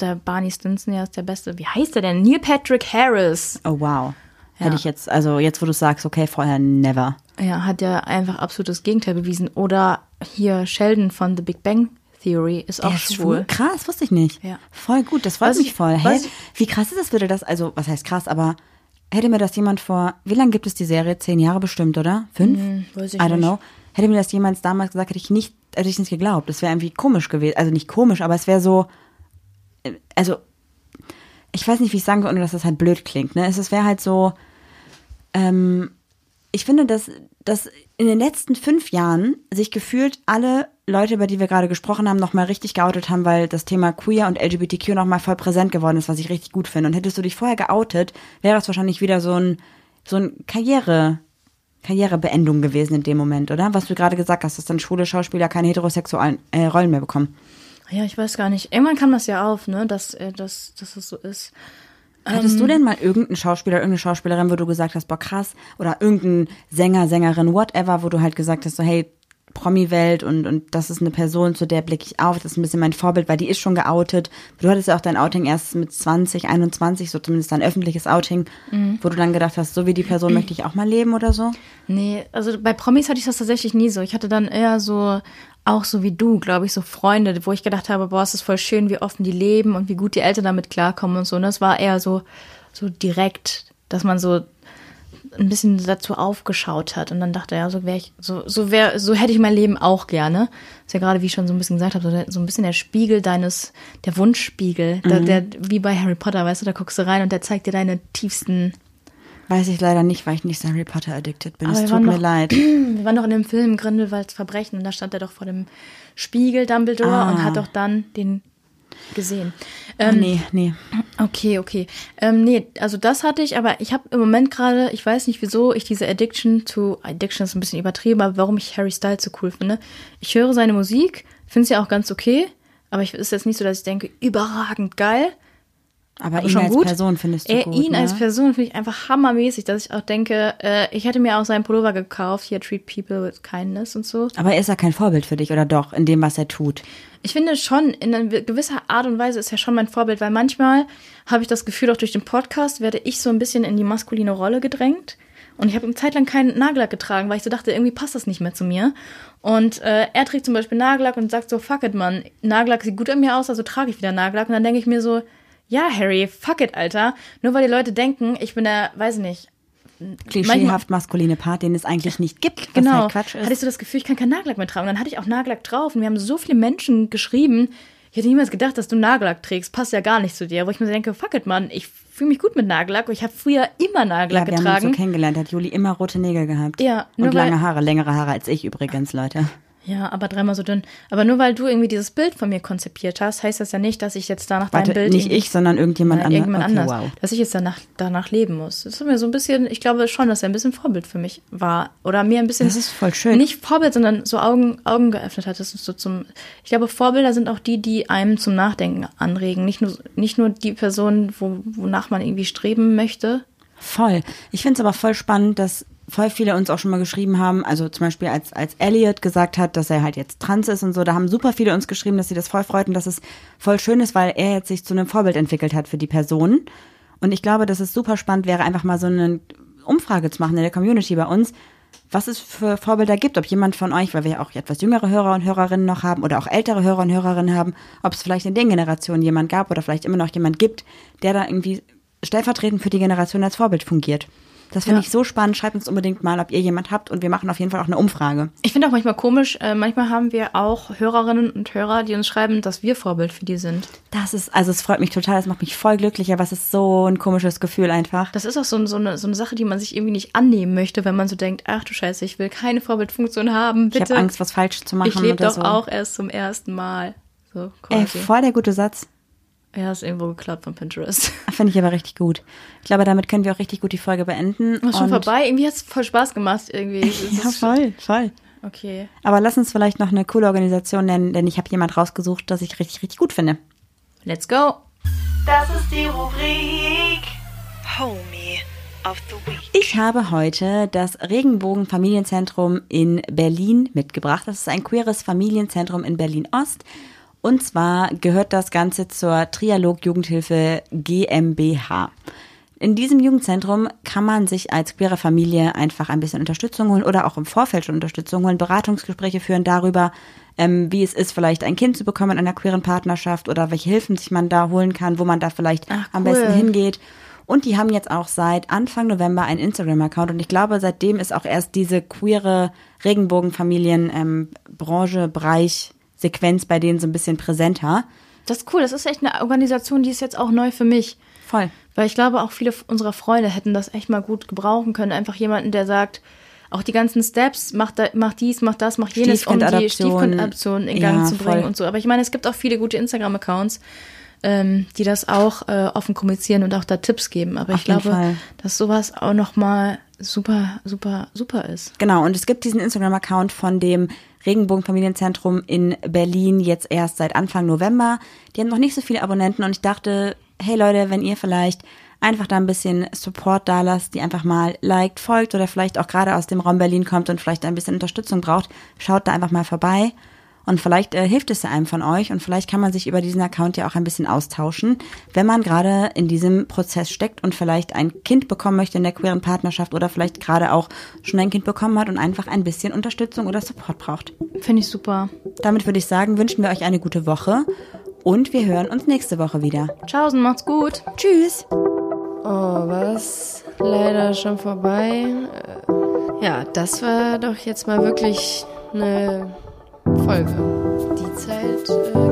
der Barney Stinson ja ist der Beste. Wie heißt der denn? Neil Patrick Harris. Oh wow. Ja. Hätte ich jetzt, also jetzt, wo du sagst, okay, vorher never. Ja, hat ja einfach absolutes Gegenteil bewiesen. Oder hier Sheldon von The Big Bang Theory ist auch ist schwul. Krass, wusste ich nicht. Ja. Voll gut, das freut Was mich ich- voll. Ich- Wie krass ist das, würde das, also, was heißt krass, aber hätte mir das jemand vor, wie lange gibt es die Serie? Zehn Jahre bestimmt, oder? Fünf? Hm, weiß ich I don't nicht. know. Hätte mir das jemand damals gesagt, hätte ich nicht, hätte ich nicht geglaubt. Das wäre irgendwie komisch gewesen. Also nicht komisch, aber es wäre so, also, ich weiß nicht, wie ich sagen soll, ohne dass das halt blöd klingt, ne? Es wäre halt so, ähm, ich finde, dass, dass in den letzten fünf Jahren sich gefühlt alle Leute, über die wir gerade gesprochen haben, nochmal richtig geoutet haben, weil das Thema Queer und LGBTQ nochmal voll präsent geworden ist, was ich richtig gut finde. Und hättest du dich vorher geoutet, wäre das wahrscheinlich wieder so ein, so ein Karriere, Karrierebeendung gewesen in dem Moment, oder? Was du gerade gesagt hast, dass dann schwule Schauspieler keine heterosexuellen äh, Rollen mehr bekommen. Ja, ich weiß gar nicht. Irgendwann kam das ja auf, ne, dass, dass, dass es so ist. Hattest du denn mal irgendeinen Schauspieler, irgendeine Schauspielerin, wo du gesagt hast, boah, krass, oder irgendein Sänger, Sängerin, whatever, wo du halt gesagt hast, so, hey, Promi-Welt und, und das ist eine Person, zu der blicke ich auf, das ist ein bisschen mein Vorbild, weil die ist schon geoutet. Du hattest ja auch dein Outing erst mit 20, 21, so zumindest dein öffentliches Outing, wo du dann gedacht hast, so wie die Person möchte ich auch mal leben oder so. Nee, also bei Promis hatte ich das tatsächlich nie so. Ich hatte dann eher so, auch so wie du, glaube ich, so Freunde, wo ich gedacht habe, boah, es ist voll schön, wie offen die leben und wie gut die Eltern damit klarkommen und so. Und das war eher so, so direkt, dass man so ein bisschen dazu aufgeschaut hat und dann dachte, ja, so wäre ich, so, so wäre, so hätte ich mein Leben auch gerne. ist ja gerade, wie ich schon so ein bisschen gesagt habe, so, der, so ein bisschen der Spiegel deines, der Wunschspiegel, der, der, wie bei Harry Potter, weißt du, da guckst du rein und der zeigt dir deine tiefsten Weiß ich leider nicht, weil ich nicht so Harry Potter addicted bin. Aber es tut mir doch- leid. Wir waren doch in dem Film Grindelwalds Verbrechen und da stand er doch vor dem Spiegel Dumbledore Ah. und hat doch dann den gesehen. Oh, Ähm, nee, nee. Okay, okay. Ähm, nee, also das hatte ich, aber ich habe im Moment gerade, ich weiß nicht wieso, ich diese Addiction to, Addiction ist ein bisschen übertrieben, aber warum ich Harry Styles so cool finde. Ich höre seine Musik, finde sie auch ganz okay, aber ich ist jetzt nicht so, dass ich denke, überragend geil. Aber, Aber ihn schon als gut. Person findest du Er, gut, ihn ne? als Person finde ich einfach hammermäßig, dass ich auch denke, äh, ich hätte mir auch seinen Pullover gekauft, hier Treat People with Kindness und so. Aber ist er kein Vorbild für dich, oder doch, in dem, was er tut? Ich finde schon, in gewisser Art und Weise ist er schon mein Vorbild, weil manchmal habe ich das Gefühl, auch durch den Podcast werde ich so ein bisschen in die maskuline Rolle gedrängt. Und ich habe eine Zeit lang keinen Nagellack getragen, weil ich so dachte, irgendwie passt das nicht mehr zu mir. Und äh, er trägt zum Beispiel Nagellack und sagt so, fuck it, Mann, Nagellack sieht gut an mir aus, also trage ich wieder Nagellack. Und dann denke ich mir so, ja, Harry, fuck it, Alter. Nur weil die Leute denken, ich bin der, weiß ich nicht, Klischeehaft maskuline Part, den es eigentlich nicht gibt, was Genau. halt Quatsch ist. Hatte ich so das Gefühl, ich kann keinen Nagellack mehr tragen. Und dann hatte ich auch Nagellack drauf. Und wir haben so viele Menschen geschrieben. Ich hätte niemals gedacht, dass du Nagellack trägst. Passt ja gar nicht zu dir. Wo ich mir so denke, fuck it, Mann. Ich fühle mich gut mit Nagellack. Und ich habe früher immer ja, Nagellack wir haben uns getragen. so kennengelernt, hat Juli immer rote Nägel gehabt. Ja, Und lange Haare, längere Haare als ich übrigens, Leute. Ja, aber dreimal so dünn. Aber nur weil du irgendwie dieses Bild von mir konzipiert hast, heißt das ja nicht, dass ich jetzt danach Warte, dein Bild nicht ich, sondern irgendjemand Nein, anderes. irgendjemand okay, anders. wow. Dass ich jetzt danach, danach leben muss. Das ist mir so ein bisschen, ich glaube schon, dass er ein bisschen Vorbild für mich war. Oder mir ein bisschen. Das ist voll schön. Nicht Vorbild, sondern so Augen, Augen geöffnet hat. Das ist so zum. Ich glaube, Vorbilder sind auch die, die einem zum Nachdenken anregen. Nicht nur, nicht nur die Personen, wo, wonach man irgendwie streben möchte. Voll. Ich finde es aber voll spannend, dass voll viele uns auch schon mal geschrieben haben, also zum Beispiel als, als Elliot gesagt hat, dass er halt jetzt trans ist und so, da haben super viele uns geschrieben, dass sie das voll freuten, dass es voll schön ist, weil er jetzt sich zu einem Vorbild entwickelt hat für die Person. Und ich glaube, dass es super spannend wäre, einfach mal so eine Umfrage zu machen in der Community bei uns, was es für Vorbilder gibt, ob jemand von euch, weil wir auch etwas jüngere Hörer und Hörerinnen noch haben oder auch ältere Hörer und Hörerinnen haben, ob es vielleicht in den Generationen jemand gab oder vielleicht immer noch jemand gibt, der da irgendwie stellvertretend für die Generation als Vorbild fungiert. Das finde Ja. ich so spannend. Schreibt uns unbedingt mal, ob ihr jemand habt und wir machen auf jeden Fall auch eine Umfrage. Ich finde auch manchmal komisch, äh, manchmal haben wir auch Hörerinnen und Hörer, die uns schreiben, dass wir Vorbild für die sind. Das ist, also es freut mich total, das macht mich voll glücklich, aber es ist so ein komisches Gefühl einfach. Das ist auch so, so, eine, so eine Sache, die man sich irgendwie nicht annehmen möchte, wenn man so denkt, ach du Scheiße, ich will keine Vorbildfunktion haben, Ich bitte. habe Angst, was falsch zu machen ich lebe doch so. auch erst zum ersten Mal. So Ey, quasi. voll der gute Satz. Ja, ist irgendwo geklaut von Pinterest. Finde ich aber richtig gut. Ich glaube, damit können wir auch richtig gut die Folge beenden. Ist schon Und- vorbei. Irgendwie hat es voll Spaß gemacht. Irgendwie. Ja, voll, voll. Okay. Aber lass uns vielleicht noch eine coole Organisation nennen, denn ich habe jemand rausgesucht, das ich richtig, richtig gut finde. Let's go. Das ist die Rubrik Homie of the Week. Ich habe heute das Regenbogen Familienzentrum in Berlin mitgebracht. Das ist ein queeres Familienzentrum in Berlin-Ost. Und zwar gehört das Ganze zur Trialog Jugendhilfe GmbH. In diesem Jugendzentrum kann man sich als queere Familie einfach ein bisschen Unterstützung holen oder auch im Vorfeld schon Unterstützung holen, Beratungsgespräche führen darüber, ähm, wie es ist, vielleicht ein Kind zu bekommen in einer queeren Partnerschaft oder welche Hilfen sich man da holen kann, wo man da vielleicht Ach, am cool. besten hingeht. Und die haben jetzt auch seit Anfang November einen Instagram-Account und ich glaube, seitdem ist auch erst diese queere Regenbogenfamilien-Branche, Bereich, Sequenz bei denen so ein bisschen präsenter. Das ist cool. Das ist echt eine Organisation, die ist jetzt auch neu für mich. Voll. Weil ich glaube, auch viele unserer Freunde hätten das echt mal gut gebrauchen können. Einfach jemanden, der sagt, auch die ganzen Steps, mach, da, mach dies, mach das, mach jenes, um die Stiefkindadoption. In Gang Ja, zu bringen voll. und so. Aber ich meine, es gibt auch viele gute Instagram-Accounts, ähm, die das auch äh, offen kommunizieren und auch da Tipps geben. Aber Auf ich glaube, Fall. dass sowas auch nochmal super, super, super ist. Genau, und es gibt diesen Instagram-Account von dem Regenbogenfamilienzentrum in Berlin jetzt erst seit Anfang November. Die haben noch nicht so viele Abonnenten und ich dachte, hey Leute, wenn ihr vielleicht einfach da ein bisschen Support da lasst, die einfach mal liked, folgt oder vielleicht auch gerade aus dem Raum Berlin kommt und vielleicht ein bisschen Unterstützung braucht, schaut da einfach mal vorbei. Und vielleicht äh, hilft es ja einem von euch und vielleicht kann man sich über diesen Account ja auch ein bisschen austauschen, wenn man gerade in diesem Prozess steckt und vielleicht ein Kind bekommen möchte in der queeren Partnerschaft oder vielleicht gerade auch schon ein Kind bekommen hat und einfach ein bisschen Unterstützung oder Support braucht. Finde ich super. Damit würde ich sagen, wünschen wir euch eine gute Woche und wir hören uns nächste Woche wieder. Tschaußen, macht's gut. Tschüss! Oh, was? Leider schon vorbei. Äh, Ja, das war doch jetzt mal wirklich eine Folge. Die Zeit äh,